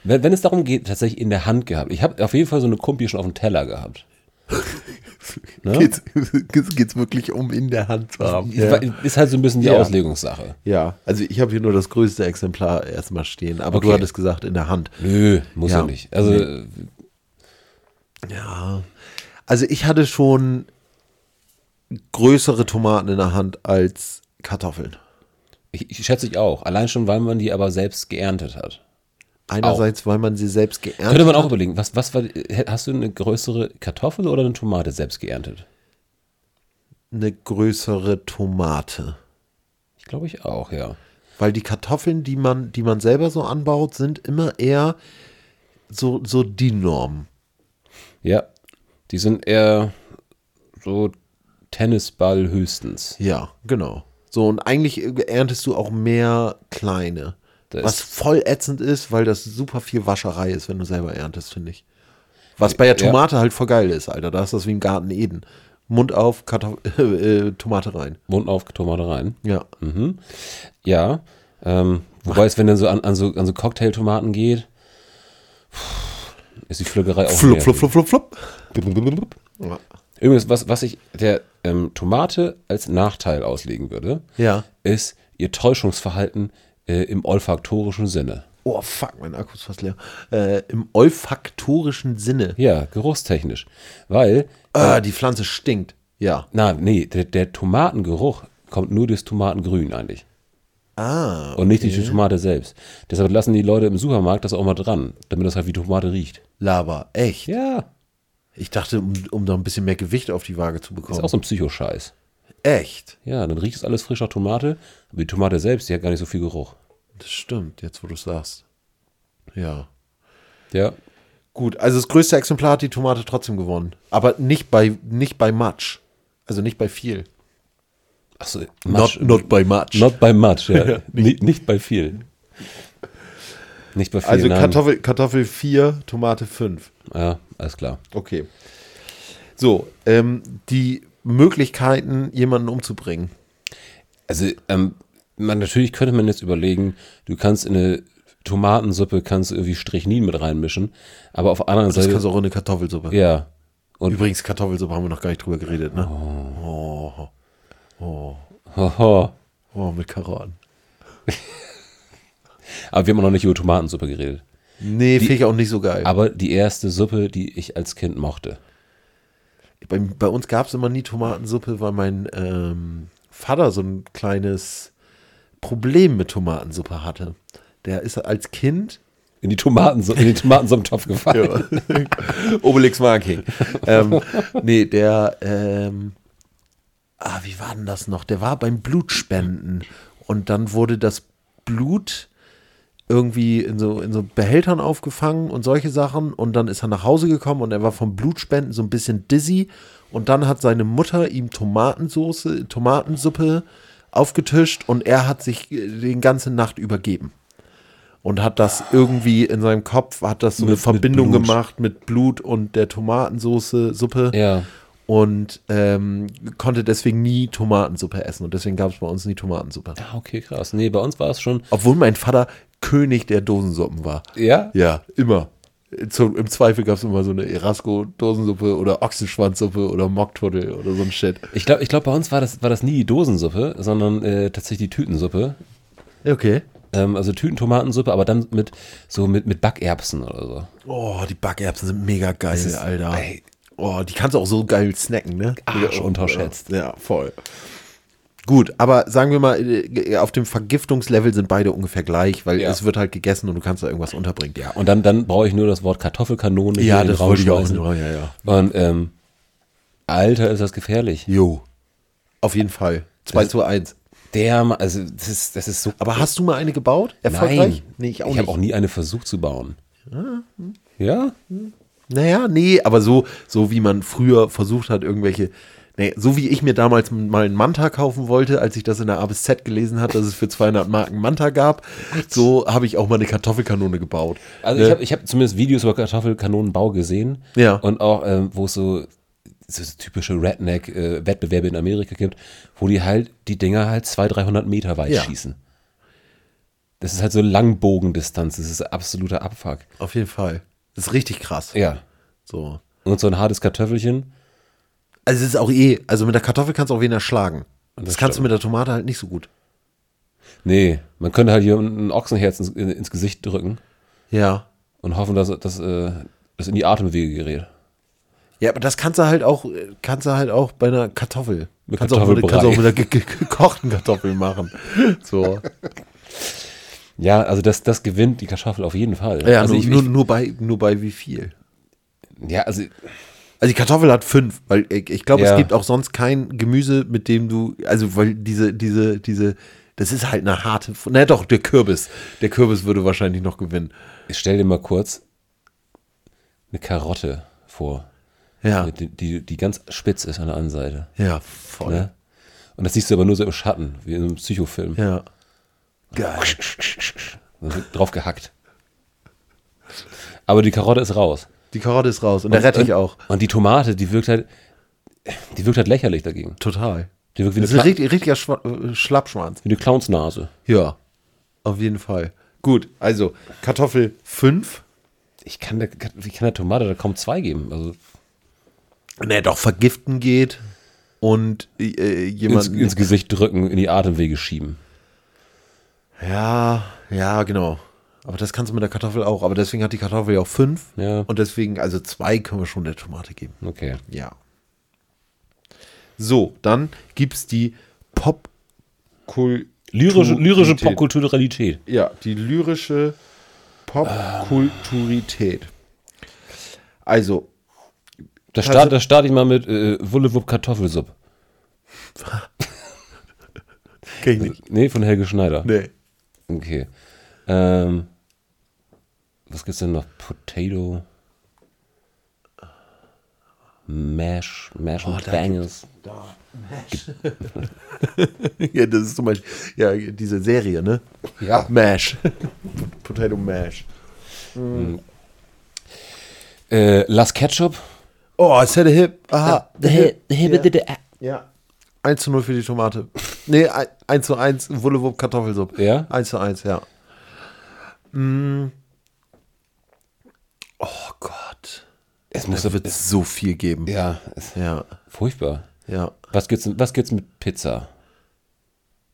wenn, wenn es darum geht, tatsächlich in der Hand gehabt. Ich habe auf jeden Fall so eine Kumpi schon auf dem Teller gehabt. Ne? Geht's, geht's wirklich um in der Hand zu haben? Ja. Ist halt so ein bisschen die Ja. Auslegungssache. Ja, also ich habe hier nur das größte Exemplar erstmal stehen, aber du Okay. hattest gesagt in der Hand. Nö, muss ja, Ja. nicht. Also, äh, Ja. Also ich hatte schon größere Tomaten in der Hand als Kartoffeln. ich, ich schätze ich auch. Allein schon, weil man die aber selbst geerntet hat. Einerseits, weil man sie selbst geerntet Könnte man auch hat. überlegen, was, was war, hast du eine größere Kartoffel oder eine Tomate selbst geerntet? Eine größere Tomate. Ich glaube ich auch, ja. Weil die Kartoffeln, die man, die man selber so anbaut, sind immer eher so, so die Norm. Ja, die sind eher so Tennisball höchstens. Ja, genau. So, und eigentlich erntest du auch mehr kleine. Das was voll ätzend ist, weil das super viel Wascherei ist, wenn du selber erntest, finde ich. Was bei der Ja. Tomate halt voll geil ist, Alter. Da ist das wie im Garten Eden. Mund auf, Kartoff äh, äh, Tomate rein. Mund auf, Tomate rein. Ja. Mhm. Ja, ähm, wobei es, wenn dann so an, an so, an so Cocktailtomaten geht, ist die Pflückerei auch Flup, flup, flup, flup, flup. Ja. Übrigens, was, was ich der ähm, Tomate als Nachteil auslegen würde, Ja. ist ihr Täuschungsverhalten äh, im olfaktorischen Sinne. Oh, fuck, mein Akku ist fast leer. Äh, Im olfaktorischen Sinne. Ja, geruchstechnisch. Weil, Ah, die Pflanze stinkt. Ja. na, nee, der, der Tomatengeruch kommt nur durchs Tomatengrün eigentlich. Ah. Und nicht die Tomate selbst. Deshalb lassen die Leute im Supermarkt das auch mal dran, damit das halt wie Tomate riecht. Laber. Echt? Ja, Ich dachte, um, um da ein bisschen mehr Gewicht auf die Waage zu ist bekommen. auch so ein Psychoscheiß. Echt? Ja, dann riecht es alles frisch nach Tomate, aber die Tomate selbst, die hat gar nicht so viel Geruch. Das stimmt, jetzt wo du es sagst. Ja. Ja, Gut, also das größte Exemplar hat die Tomate trotzdem gewonnen. Aber nicht bei, nicht bei much. Also nicht bei viel. Achso, Not, not by much. Not by much, ja. nicht, nicht bei viel. Nicht bei viel, also nein. Kartoffel, Kartoffel 4, Tomate 5. Ja, alles klar. Okay. So, ähm, die Möglichkeiten, jemanden umzubringen. Also, ähm, man, natürlich könnte man jetzt überlegen, du kannst in eine Tomatensuppe kannst du irgendwie Strichnin mit reinmischen, aber auf der anderen Das Seite, kannst du auch in eine Kartoffelsuppe. ja, und Übrigens, Kartoffelsuppe haben wir noch gar nicht drüber geredet, ne? Hoho. Oh, mit Karotten. Aber wir haben noch nicht über Tomatensuppe geredet. Nee, finde ich auch nicht so geil. Aber die erste Suppe, die ich als Kind mochte. bei, bei uns gab es immer nie Tomatensuppe, weil mein ähm, Vater so ein kleines Problem mit Tomatensuppe hatte. Der ist als Kind In die Tomatensuppe, in den Tomatensuppentopf gefallen. Obelix Marking. ähm, nee, der, ähm, ah, wie war denn das noch? Der war beim Blutspenden. Und dann wurde das Blut irgendwie in so, in so Behältern aufgefangen und solche Sachen. Und dann ist er nach Hause gekommen und er war vom Blutspenden so ein bisschen dizzy. Und dann hat seine Mutter ihm Tomatensoße, Tomatensuppe aufgetischt und er hat sich äh, die ganze Nacht übergeben. Und hat das irgendwie in seinem Kopf, hat das so eine Mit- mit Verbindung gemacht mit Blut und der Tomatensoße, Suppe Ja. Und ähm, konnte deswegen nie Tomatensuppe essen und deswegen gab es bei uns nie Tomatensuppe. Ah, okay, krass. Nee, bei uns war es schon. Obwohl mein Vater König der Dosensuppen war. Ja? Ja, immer. Zum, Im Zweifel gab es immer so eine Erasco-Dosensuppe oder Ochsenschwanzsuppe oder Mockturtle oder so ein Shit. Ich glaube, ich glaub, bei uns war das, war das nie die Dosensuppe, sondern äh, tatsächlich die Tütensuppe. Okay. Ähm, also Tütentomatensuppe, aber dann mit so mit, mit Backerbsen oder so. Oh, die Backerbsen sind mega geil, ist- Alter. ey. Oh, die kannst du auch so geil snacken, ne? Arsch unterschätzt. Ja, voll. Gut, aber sagen wir mal, äh, auf dem Vergiftungslevel sind beide ungefähr gleich, weil Ja. es wird halt gegessen und du kannst da irgendwas unterbringen. Ja, und dann, dann brauche ich nur das Wort Kartoffelkanone Ja, das wollte ich auch nur, ja, ja. Und ähm, Alter, ist das gefährlich. Jo. Auf jeden Fall. 2 zu 1. Der, also das ist, das ist so. Aber hast du mal eine gebaut? Erfolgreich? Nein, Nee, ich auch ich habe auch nie eine versucht zu bauen. Ja? Naja, nee, aber so, so wie man früher versucht hat, irgendwelche. Nee, so wie ich mir damals mal einen Manta kaufen wollte, als ich das in der A bis Z gelesen hat, dass es für 200 Marken Manta gab, so habe ich auch mal eine Kartoffelkanone gebaut. Also ich habe ich hab zumindest Videos über Kartoffelkanonenbau gesehen. Ja. Und auch, ähm, wo es so, so typische Redneck-Wettbewerbe in Amerika gibt, wo die halt die Dinger halt 200, 300 Meter weit Ja. schießen. Das ist halt so Langbogendistanz. Das ist absoluter Abfuck. Auf jeden Fall. Das ist richtig krass. Ja. So. Und so ein hartes Kartoffelchen. Also es ist auch eh, also mit der Kartoffel kannst du auch wen erschlagen. Das, Das kannst du mit der Tomate halt nicht so gut. Nee, man könnte halt hier ein Ochsenherz ins, ins Gesicht drücken Ja. und hoffen, dass äh, das in die Atemwege gerät. Ja, aber das kannst du halt auch, äh, kannst du halt auch bei einer Kartoffel. Mit kannst, auch mit, kannst du auch mit ge- gekochten Kartoffel machen. So. Ja, also das, das gewinnt die Kartoffel auf jeden Fall. Ja, also nur, ich, nur, nur, bei, nur bei wie viel? ja, also Also die Kartoffel hat fünf, weil ich, ich glaube, Ja. es gibt auch sonst kein Gemüse, mit dem du, also weil diese, diese, diese, das ist halt eine harte, na doch, der Kürbis. Der Kürbis würde wahrscheinlich noch gewinnen. ich stell dir mal kurz eine Karotte vor, Ja, die, die, die ganz spitz ist an der Anseite. ja, voll. Ne? Und das siehst du aber nur so im Schatten, wie in einem Psychofilm. Ja. Geil. Drauf gehackt. Aber die Karotte ist raus. Die Karotte ist raus und der Rettich und, auch. Und die Tomate, die wirkt halt, die wirkt halt lächerlich dagegen. Total. Die wirkt wie Das eine, ist ein richtig, richtiger Schwa äh, Schlappschwanz. wie eine Clownsnase. Ja, auf jeden Fall. Gut, also Kartoffel 5. Ich kann der, wie kann der Tomate da kaum zwei geben? Also Ne, doch vergiften geht und äh, jemand. ins, ins Gesicht drücken, in die Atemwege schieben. Ja, ja, genau. Aber das kannst du mit der Kartoffel auch. Aber deswegen hat die Kartoffel ja auch fünf. Ja. Und deswegen, also zwei können wir schon der Tomate geben. Okay. Ja. So, dann gibt es die Popkultur. Lyrische, lyrische Popkulturalität. Ja, die lyrische Popkulturität. Also, Da Also- starte start ich mal mit äh, Wullewupp Kartoffelsupp. kenn ich nicht. Nee, von Helge Schneider. Nee. Okay. Ähm, was gibt's denn noch? Potato. Mash, Mash Oh, and da Bangers. Ja, das ist zum Beispiel, ja, diese Serie, ne? Ja. Mash. Potato Mash. Äh, Las Ketchup. Oh, set a hip. Aha. The hip, the hip, the, the, Ja. 1 zu 0 für die Tomate. Nee, ein- 1 zu 1 Wullewupp Kartoffelsuppe. Ja? 1 zu 1, ja. Mm. Oh Gott. Es muss Da wird es so viel geben. Ja, ist Ja. furchtbar. Ja. Was gibt's, was gibt's mit Pizza?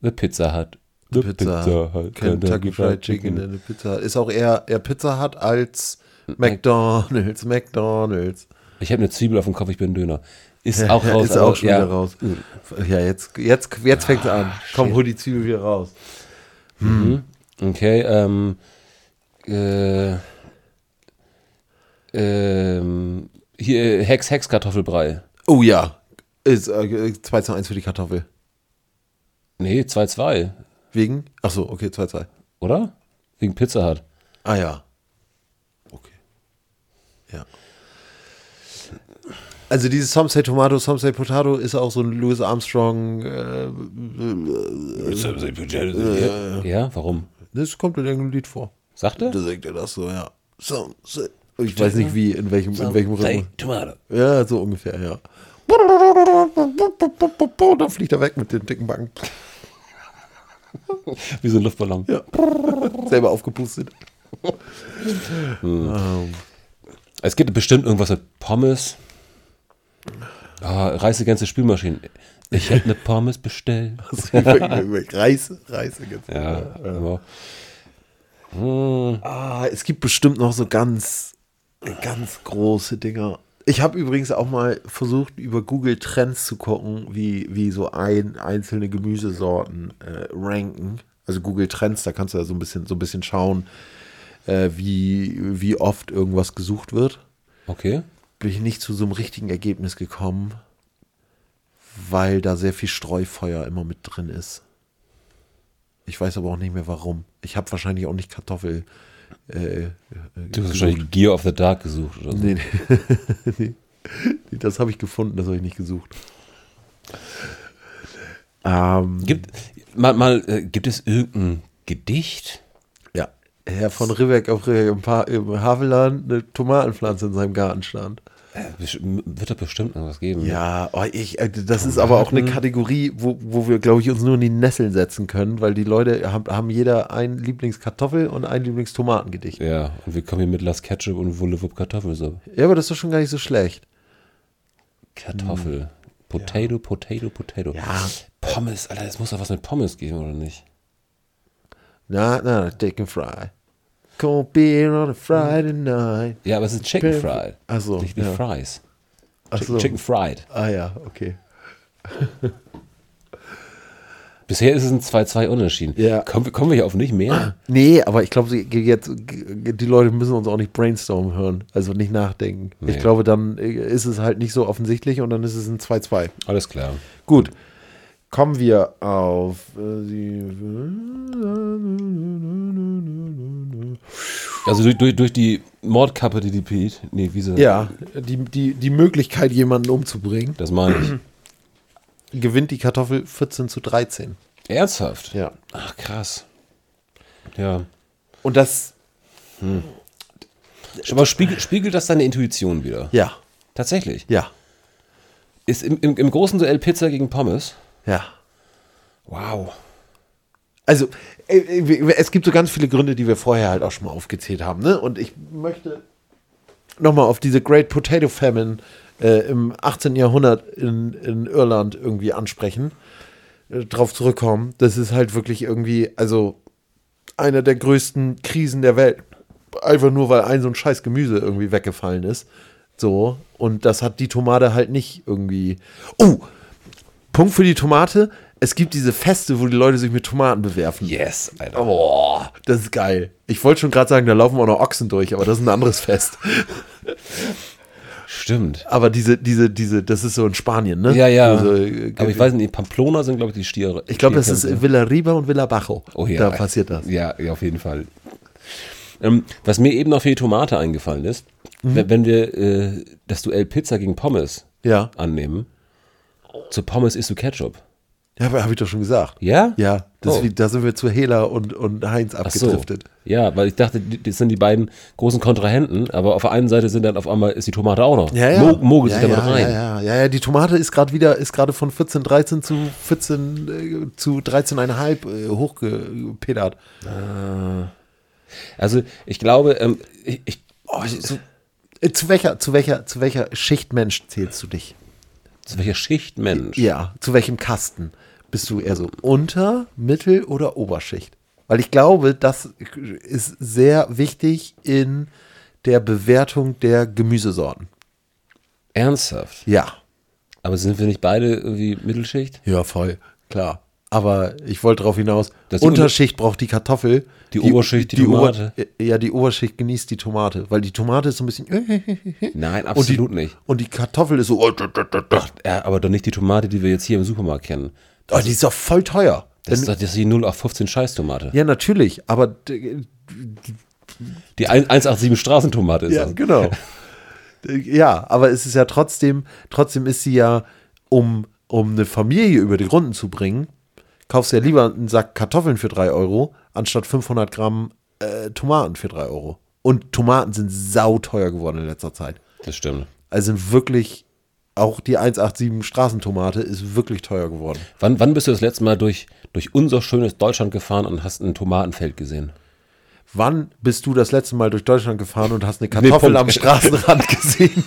Eine Pizza hat. The Pizza, Pizza Hut, Kentucky Fried Chicken, eine Pizza. Ist auch eher, eher Pizza Hut als McDonalds, McDonalds. Ich habe eine Zwiebel auf dem Kopf, ich bin Döner. Ist auch raus. Ist aber- auch schon ja. wieder raus. Ja, jetzt, jetzt, jetzt fängt es an. Komm, hol die Zwiebel wieder raus. Okay, ähm, äh, ähm, hier Hex Hex Kartoffelbrei. Oh ja. Ist äh, 2 zu 1 für die Kartoffel. Nee, 2-2, Wegen? Ach so, okay, 2 2. oder? Wegen Pizza Hut. Ah ja. Okay. Ja. Also dieses Some Say Tomato, Some Say Potato ist auch so ein Louis Armstrong. Äh, Ja, warum? das kommt in irgendeinem Lied vor. Sagt er? Da singt er das so, ja. Some say, ich weiß nicht wie, in welchem, in welchem Say Rhythmus. Tomato. Ja, so ungefähr, ja. Dann fliegt er weg mit den dicken Backen. Wie so ein Luftballon. Ja. Selber aufgepustet. Es gibt bestimmt irgendwas mit Pommes. Ah, Reise ganze Spülmaschinen. Ich hätte eine Pommes bestellt. Reis, Reis. Ganz Ja, genau. Ah, es gibt bestimmt noch so ganz, ganz große Dinger. Ich habe übrigens auch mal versucht, über Google Trends zu gucken, wie, wie so ein, einzelne Gemüsesorten äh, ranken. Also Google Trends, da kannst du ja so ein bisschen, so ein bisschen schauen, äh, wie, wie oft irgendwas gesucht wird. Okay. Bin ich nicht zu so einem richtigen Ergebnis gekommen, weil da sehr viel Streufeuer immer mit drin ist. Ich weiß aber auch nicht mehr warum. Ich habe wahrscheinlich auch nicht Kartoffel. Äh, Du hast wahrscheinlich Gear of the Dark gesucht oder so. Nee, nee. nee. Das habe ich gefunden, das habe ich nicht gesucht. Ähm, Gibt, mal, mal, äh, gibt es irgendein Gedicht? Ja, Herr von Ribbeck auf Ribbeck im, pa im Havelland eine Tomatenpflanze in seinem Garten stand. Äh, Wird da bestimmt irgendwas geben. Ja, oh, ich, äh, das ist aber auch eine Kategorie, wo, wo wir, glaube ich, uns nur in die Nesseln setzen können, weil die Leute haben, haben jeder ein Lieblingskartoffel und ein Lieblingstomatengedicht. Ja, und wir kommen hier mit Las Ketchup und Wullewupp Kartoffelsuppe. Ja, aber das ist doch schon gar nicht so schlecht. Kartoffel. Potato, Potato, Potato. Ja. Pommes, Alter, es muss doch was mit Pommes geben, oder nicht? Na, na, chicken fry. Cold beer on a Friday night. Ja, aber es ist Chicken Fried. Ach so, Nicht wie ja. Fries. Ach Chicken, so. Chicken Fried. Ah ja, okay. Bisher ist es ein 2-2 Unentschieden. Ja. Kommen, wir- kommen wir hier auf nicht mehr? Nee, aber ich glaube, jetzt die Leute müssen uns auch nicht brainstormen hören, also nicht nachdenken. Nee. Ich glaube, dann ist es halt nicht so offensichtlich und dann ist es ein 2-2. Alles klar. Gut. Kommen wir auf äh, Also durch, durch, durch die Mordkappe, die die Pete, nee, wie sie, Ja, die, die, die Möglichkeit, jemanden umzubringen, das meine ich. gewinnt die Kartoffel 14 zu 13. Ernsthaft? Ja. Ach, krass. Ja. Und das, Aber spiegelt, spiegelt das deine Intuition wieder? ja, Tatsächlich. ja, Ist im, im, im großen Duell Pizza gegen Pommes? ja. Wow. Also, äh, äh, es gibt so ganz viele Gründe, die wir vorher halt auch schon mal aufgezählt haben. Ne? Und ich möchte nochmal auf diese Great Potato Famine äh, im 18. Jahrhundert in, in Irland irgendwie ansprechen, äh, drauf zurückkommen. Das ist halt wirklich irgendwie, also einer der größten Krisen der Welt. Einfach nur, weil ein so ein scheiß Gemüse irgendwie weggefallen ist. So, und das hat die Tomate halt nicht irgendwie. Oh! Punkt für die Tomate. Es gibt diese Feste, wo die Leute sich mit Tomaten bewerfen. Yes, Alter. Oh, das ist geil. Ich wollte schon gerade sagen, da laufen auch noch Ochsen durch, aber das ist ein anderes Fest. Stimmt. Aber diese, diese, diese, das ist so in Spanien, ne? Ja, ja. Also, äh, Aber ich weiß nicht, Pamplona sind, glaube ich, die Stiere. ich glaube, das ist. Villa Riba und Villa Bajo. Oh ja. Da passiert das. Ja, ja auf jeden Fall. Ähm, was mir eben noch für die Tomate eingefallen ist, Mhm. wenn, wenn wir äh, das Duell Pizza gegen Pommes Ja. annehmen, zu Pommes isst du Ketchup. Ja, habe ich doch schon gesagt. Ja? Ja, Oh. wie, da sind wir zu Hela und, und Heinz Ach so. abgedriftet. Ja, weil ich dachte, das sind die beiden großen Kontrahenten, aber auf der einen Seite sind dann auf einmal ist die Tomate auch noch. Ja, ja. Mo mogelt ja, sich ja, damit rein. Ja, ja, ja, die Tomate ist gerade wieder, ist gerade von 14, 13 zu 14, äh, zu 13,5 äh, hochgepedert. Also ich glaube, ähm, ich, ich, Oh, so, äh, zu welcher, zu welcher, zu welcher Schicht Mensch zählst du dich? zu welcher Schicht Mensch? Ja, zu welchem Kasten? Bist du eher so Unter-, Mittel- oder Oberschicht? Weil ich glaube, das ist sehr wichtig in der Bewertung der Gemüsesorten. Ernsthaft. Ja. Aber sind wir nicht beide irgendwie Mittelschicht? Ja, voll, klar. Aber ich wollte darauf hinaus, die Unterschicht braucht die Kartoffel. Die Oberschicht die Tomate. Ober, ja, die Oberschicht genießt die Tomate, weil die Tomate ist so ein bisschen. Nein, und absolut die, nicht. Und die Kartoffel ist so. Oh, Ja, aber doch nicht die Tomate, die wir jetzt hier im Supermarkt kennen. Oh, die ist doch voll teuer. Das ist das ist die 0 auf 15 Scheißtomate. ja, natürlich, aber d- Die 1- 187 Straßentomate ist Ja, das. genau. ja, aber es ist ja trotzdem, trotzdem ist sie ja, um, um eine Familie über die Runden zu bringen, kaufst du ja lieber einen Sack Kartoffeln für 3 Euro, anstatt 500 Gramm äh, Tomaten für 3 Euro. Und Tomaten sind sauteuer geworden in letzter Zeit. Das stimmt. Also sind wirklich, auch die 187 Straßentomate ist wirklich teuer geworden. Wann, wann bist du das letzte Mal durch, durch unser schönes Deutschland gefahren und hast ein Tomatenfeld gesehen? Wann bist du das letzte Mal durch Deutschland gefahren und hast eine Kartoffel Punkt. am Straßenrand gesehen?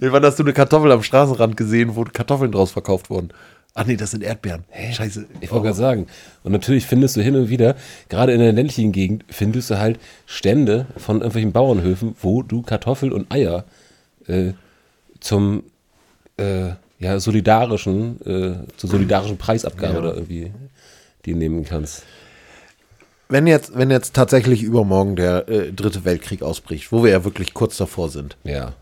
nee, wann hast du eine Kartoffel am Straßenrand gesehen, wo Kartoffeln draus verkauft wurden? Ach nee, das sind Erdbeeren. Scheiße. Ich wollte gerade sagen. Und natürlich findest du hin und wieder, gerade in der ländlichen Gegend, findest du halt Stände von irgendwelchen Bauernhöfen, wo du Kartoffel und Eier äh, zum äh, ja, solidarischen, äh, zur solidarischen Preisabgabe oder irgendwie die nehmen kannst. Wenn jetzt, wenn jetzt tatsächlich übermorgen der äh, dritte Weltkrieg ausbricht, wo wir ja wirklich kurz davor sind, Ja.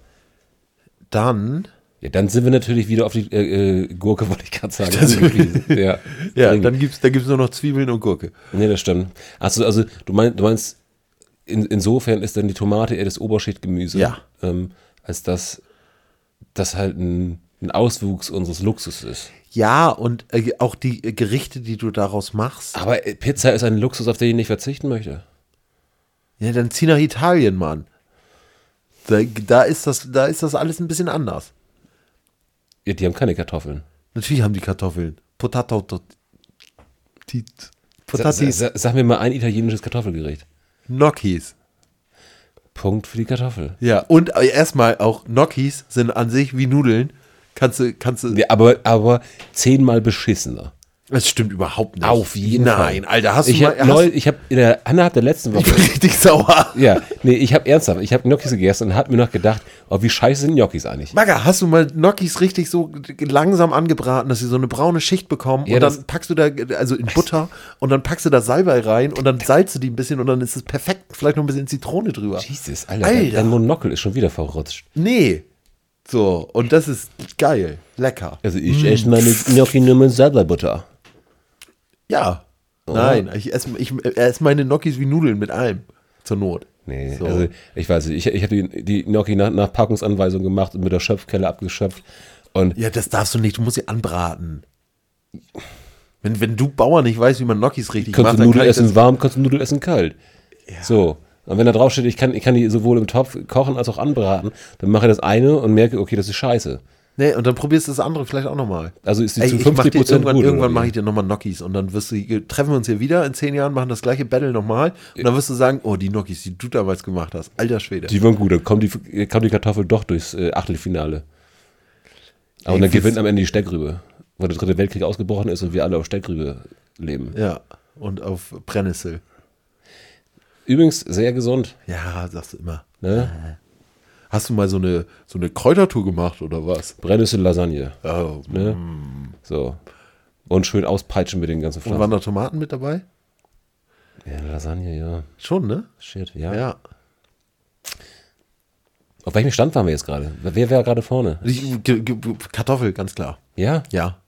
dann, Ja, dann sind wir natürlich wieder auf die äh, äh, Gurke, wollte ich gerade sagen. Also wirklich, ja, ja, dringend. dann gibt's, da gibt's nur noch Zwiebeln und Gurke. Nee, das stimmt. Also, also du, mein, du meinst, in, insofern ist dann die Tomate eher das Oberschichtgemüse, Ja. ähm, als dass das halt ein, ein Auswuchs unseres Luxus ist. Ja, und äh, auch die äh, Gerichte, die du daraus machst, Aber äh, Pizza ist ein Luxus, auf den ich nicht verzichten möchte. ja, dann zieh nach Italien, Mann. Da, da, ist das, da ist das alles ein bisschen anders. Ja, die haben keine Kartoffeln. Natürlich haben die Kartoffeln. Potato. Potatis. sa, sag mir mal ein italienisches Kartoffelgericht. Gnocchis. Punkt für die Kartoffel. Ja, und äh, erstmal auch Gnocchis sind an sich wie Nudeln. Kannst du, kannst du. Ja, aber, aber zehnmal beschissener. Das stimmt überhaupt nicht. Auf jeden Fall. Nein, Alter, hast ich du mal. hab neu, ich habe in der innerhalb der letzten ich Woche bin richtig sauer. Ja, nee, ich habe ernsthaft, ich habe Gnocchis gegessen und habe mir noch gedacht, oh, wie scheiße sind Gnocchis eigentlich? Magga, hast du mal Gnocchis richtig so langsam angebraten, dass sie so eine braune Schicht bekommen Ja, und dann packst du da, also in Butter und dann packst du da Salbei rein und dann salzt du die ein bisschen und dann ist es perfekt, vielleicht noch ein bisschen Zitrone drüber. Jesus, Alter, Alter. Dein, dein Monokel ist schon wieder verrutscht. Nee. So, und das ist geil, lecker. Also ich esse meine Gnocchi nur mit Salbeibutter. Ja. Nein, ich esse ich, ess meine Gnocchis wie Nudeln mit allem. Zur Not. Nee, So. also ich weiß nicht, ich, ich habe die, die Gnocchi nach, nach Packungsanweisung gemacht und mit der Schöpfkelle abgeschöpft. Und Ja, das darfst du nicht, du musst sie anbraten. Wenn, wenn du Bauer nicht weißt, wie man Gnocchis richtig kannst macht, du dann Nudel kann ich essen warm, kannst du Nudel essen kalt. So. Und wenn da drauf steht, ich kann, ich kann die sowohl im Topf kochen als auch anbraten, dann mache ich das eine und merke, okay, das ist scheiße. Nee, und dann probierst du das andere vielleicht auch nochmal. Also ist die Ey, zu ich mach 50 dir Prozent irgendwann, gut. irgendwann mache ich dir nochmal Gnocchis und dann wirst du, treffen wir uns hier wieder in zehn Jahren, machen das gleiche Battle nochmal und dann wirst du sagen, oh, die Gnocchis, die du damals gemacht hast. Alter Schwede. Die waren gut, dann kommt die, kommt die Kartoffel doch durchs äh, Achtelfinale. Aber Ey, dann gewinnt am Ende die Steckrübe. Weil der dritte Weltkrieg ausgebrochen ist und wir alle auf Steckrübe leben. Ja, und auf Brennnessel. Übrigens sehr gesund. Ja, sagst du immer. Ne? Hast du mal so eine, so eine Kräutertour gemacht oder was? Brennnessel Lasagne. Oh. Ne? So. Und schön auspeitschen mit den ganzen Und Pflanzen. waren da Tomaten mit dabei? Ja, Lasagne, ja. Schon, ne? Shit, ja. Ja. Auf welchem Stand waren wir jetzt gerade? Wer wäre gerade vorne? Kartoffel, ganz klar. Ja? Ja.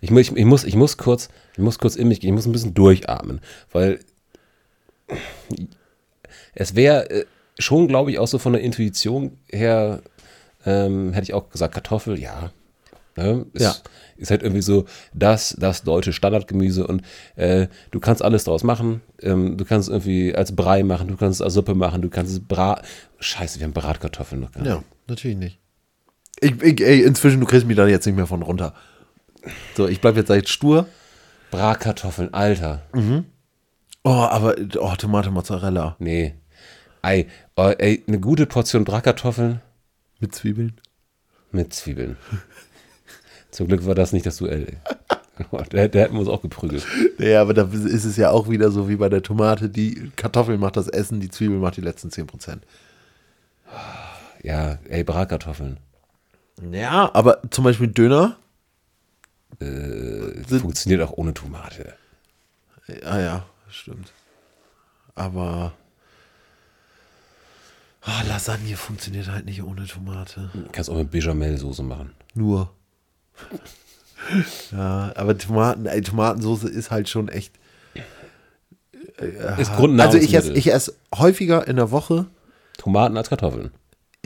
Ich, ich, ich, muss, ich muss kurz, ich muss kurz in mich gehen, ich muss ein bisschen durchatmen, weil es wäre äh, schon, glaube ich, auch so von der Intuition her, ähm, hätte ich auch gesagt, Kartoffel, ja. Ne? Ist, Ja. ist halt irgendwie so das, das deutsche Standardgemüse und äh, du kannst alles draus machen. Ähm, du kannst irgendwie als Brei machen, du kannst es als Suppe machen, du kannst es brat. Scheiße, wir haben Bratkartoffeln noch gar nicht. Ja, natürlich nicht. Ich, ich, ey, inzwischen, du kriegst mich da jetzt nicht mehr von runter. So, ich bleib jetzt echt stur. Bratkartoffeln, Alter. Oh, aber, oh, Tomate Mozzarella. Nee. Ei, oh, ey, eine gute Portion Bratkartoffeln Mit Zwiebeln. mit Zwiebeln. Zum Glück war das nicht das Duell. Ey. Oh, Der, der hätten wir uns auch geprügelt. Ja, aber da ist es ja auch wieder so wie bei der Tomate. Die Kartoffel macht das Essen, die Zwiebel macht die letzten 10%. Ja, ey, Bratkartoffeln. Ja, aber zum Beispiel Döner. Sind- Funktioniert auch ohne Tomate. Ah ja, stimmt. Aber ah, Lasagne funktioniert halt nicht ohne Tomate. Kannst auch mit Bechamelsoße machen. Nur. ja, aber Tomaten, ey, Tomatensauce ist halt schon echt. Ist Also Grundnahrungsmittel. ich esse ich esse häufiger in der Woche, Tomaten als Kartoffeln.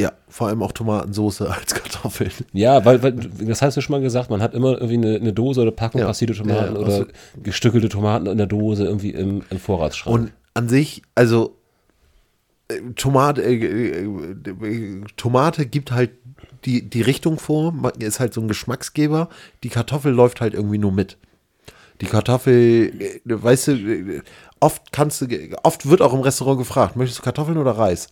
Ja, vor allem auch Tomatensauce als Kartoffeln. Ja, weil, weil, das hast du schon mal gesagt, man hat immer irgendwie eine, eine Dose oder Packung Ja. passierte Tomaten Ja, oder also- gestückelte Tomaten in der Dose irgendwie im, im Vorratsschrank. Und an sich, also äh, Tomate, äh, äh, Tomate gibt halt die, die Richtung vor, ist halt so ein Geschmacksgeber. Die Kartoffel läuft halt irgendwie nur mit. Die Kartoffel, äh, weißt du, äh, oft kannst du, oft wird auch im Restaurant gefragt, möchtest du Kartoffeln oder Reis?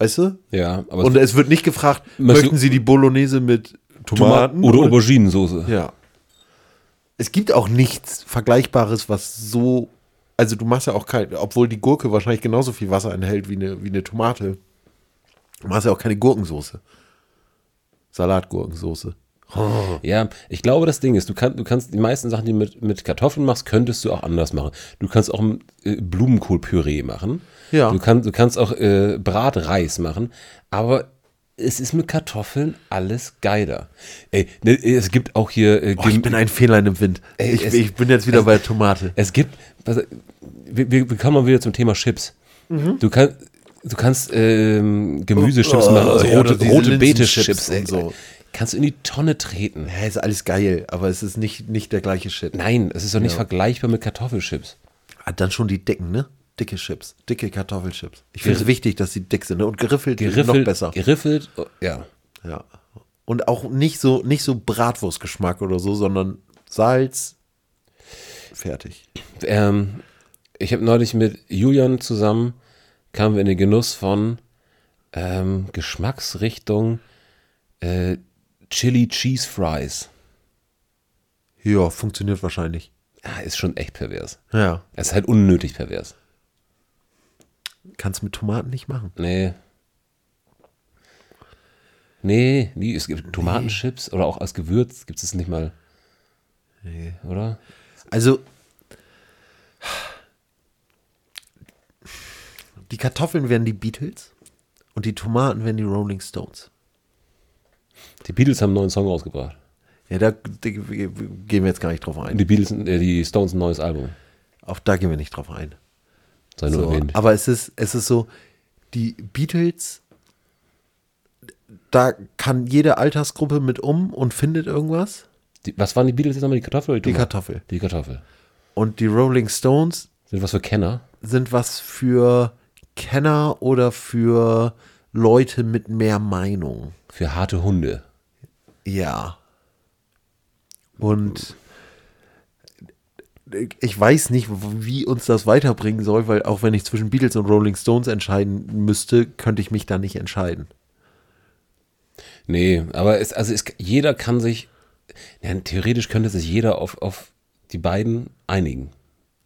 Weißt du? ja, aber Und es wird nicht gefragt, möchten Sie die Bolognese mit Tomaten? Tomaten oder Auberginensoße. Ja. Es gibt auch nichts Vergleichbares, was so. Also, du machst ja auch kein. Obwohl die Gurke wahrscheinlich genauso viel Wasser enthält wie eine, wie eine Tomate. Du machst ja auch keine Gurkensoße. Salatgurkensoße. Ja, ich glaube, das Ding ist, du, kann, du kannst die meisten Sachen, die du mit, mit Kartoffeln machst, könntest du auch anders machen. Du kannst auch äh, Blumenkohlpüree machen. Ja. Du, kann, du kannst auch äh, Bratreis machen. Aber es ist mit Kartoffeln alles geiler. Ey, ne, es gibt auch hier. Äh, Oh, ich bin ein Fehler im Wind. Ey, ich, es- ich bin jetzt wieder bei der Tomate. Es gibt, was, wir, wir kommen mal wieder zum Thema Chips. Mhm. Du, kann, du kannst ähm, Gemüsechips Oh, machen, also ja, rote, rote Beete-Chips. und ey. so. Kannst du in die Tonne treten. Ja, ist alles geil, aber es ist nicht, nicht der gleiche Shit. Nein, es ist doch nicht vergleichbar mit Kartoffelchips. Ah, Dann schon die dicken, ne? Dicke Chips. Dicke Kartoffelchips. Ich finde es wichtig, dass sie dick sind. Ne? Und geriffelt, Geriffelt, noch besser. Geriffelt, oh, ja. Ja. Und auch nicht so, nicht so Bratwurstgeschmack oder so, sondern Salz. Fertig. Ähm, ich habe neulich mit Julian zusammen, kamen wir in den Genuss von ähm, Geschmacksrichtung äh, Chili Cheese Fries. Ja, funktioniert wahrscheinlich. Ja, ist schon echt pervers. Ja. Es ist halt unnötig pervers. Kannst mit Tomaten nicht machen. Nee. Nee, nie. Es gibt Tomatenchips oder auch als Gewürz gibt es nicht mal. Nee. Oder? Also. Die Kartoffeln wären die Beatles und die Tomaten wären die Rolling Stones. Die Beatles haben einen neuen Song rausgebracht. Ja, da da gehen wir jetzt gar nicht drauf ein. die Beatles, äh, die Stones ein neues Album. Auch da gehen wir nicht drauf ein. Sei nur So, erwähnt. aber es ist, es ist so, die Beatles, da kann jede Altersgruppe mit um und findet irgendwas. Die, was waren die Beatles jetzt nochmal? Die Kartoffel oder Die Tomaten? Kartoffel. Die Kartoffel. Und die Rolling Stones Sind was für Kenner? sind was für Kenner oder für Leute mit mehr Meinung. Für harte Hunde. Ja. Und ich weiß nicht, wie uns das weiterbringen soll, weil auch wenn ich zwischen Beatles und Rolling Stones entscheiden müsste, könnte ich mich da nicht entscheiden. Nee, aber es, also es, jeder kann sich, ja, theoretisch könnte sich jeder auf, auf die beiden einigen.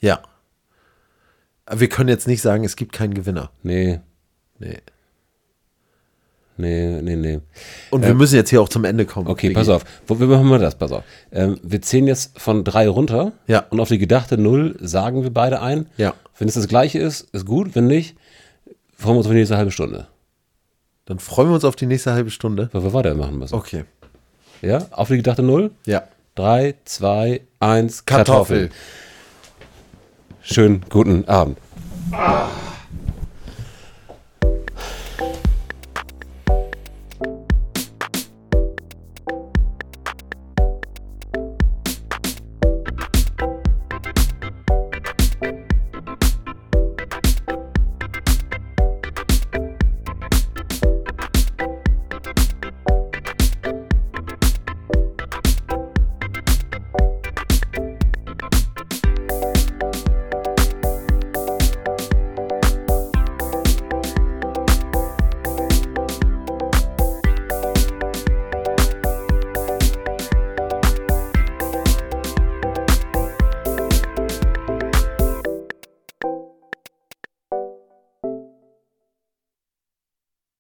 Ja. Aber wir können jetzt nicht sagen, es gibt keinen Gewinner. Nee, Nee. Nee, nee, nee. Und wir müssen jetzt hier auch zum Ende kommen. Okay, Vicky. pass auf. Wo, wie machen wir das? Pass auf. Ähm, wir zählen jetzt von drei runter. Ja. Und auf die gedachte Null sagen wir beide ein. Ja. Wenn es das gleiche ist, ist gut. Wenn nicht, freuen wir uns auf die nächste halbe Stunde. Dann freuen wir uns auf die nächste halbe Stunde. Weil wir weitermachen müssen. Okay. Ja? Auf die gedachte Null? Ja. Drei, zwei, eins, Kartoffel. Kartoffel. Schönen guten Abend.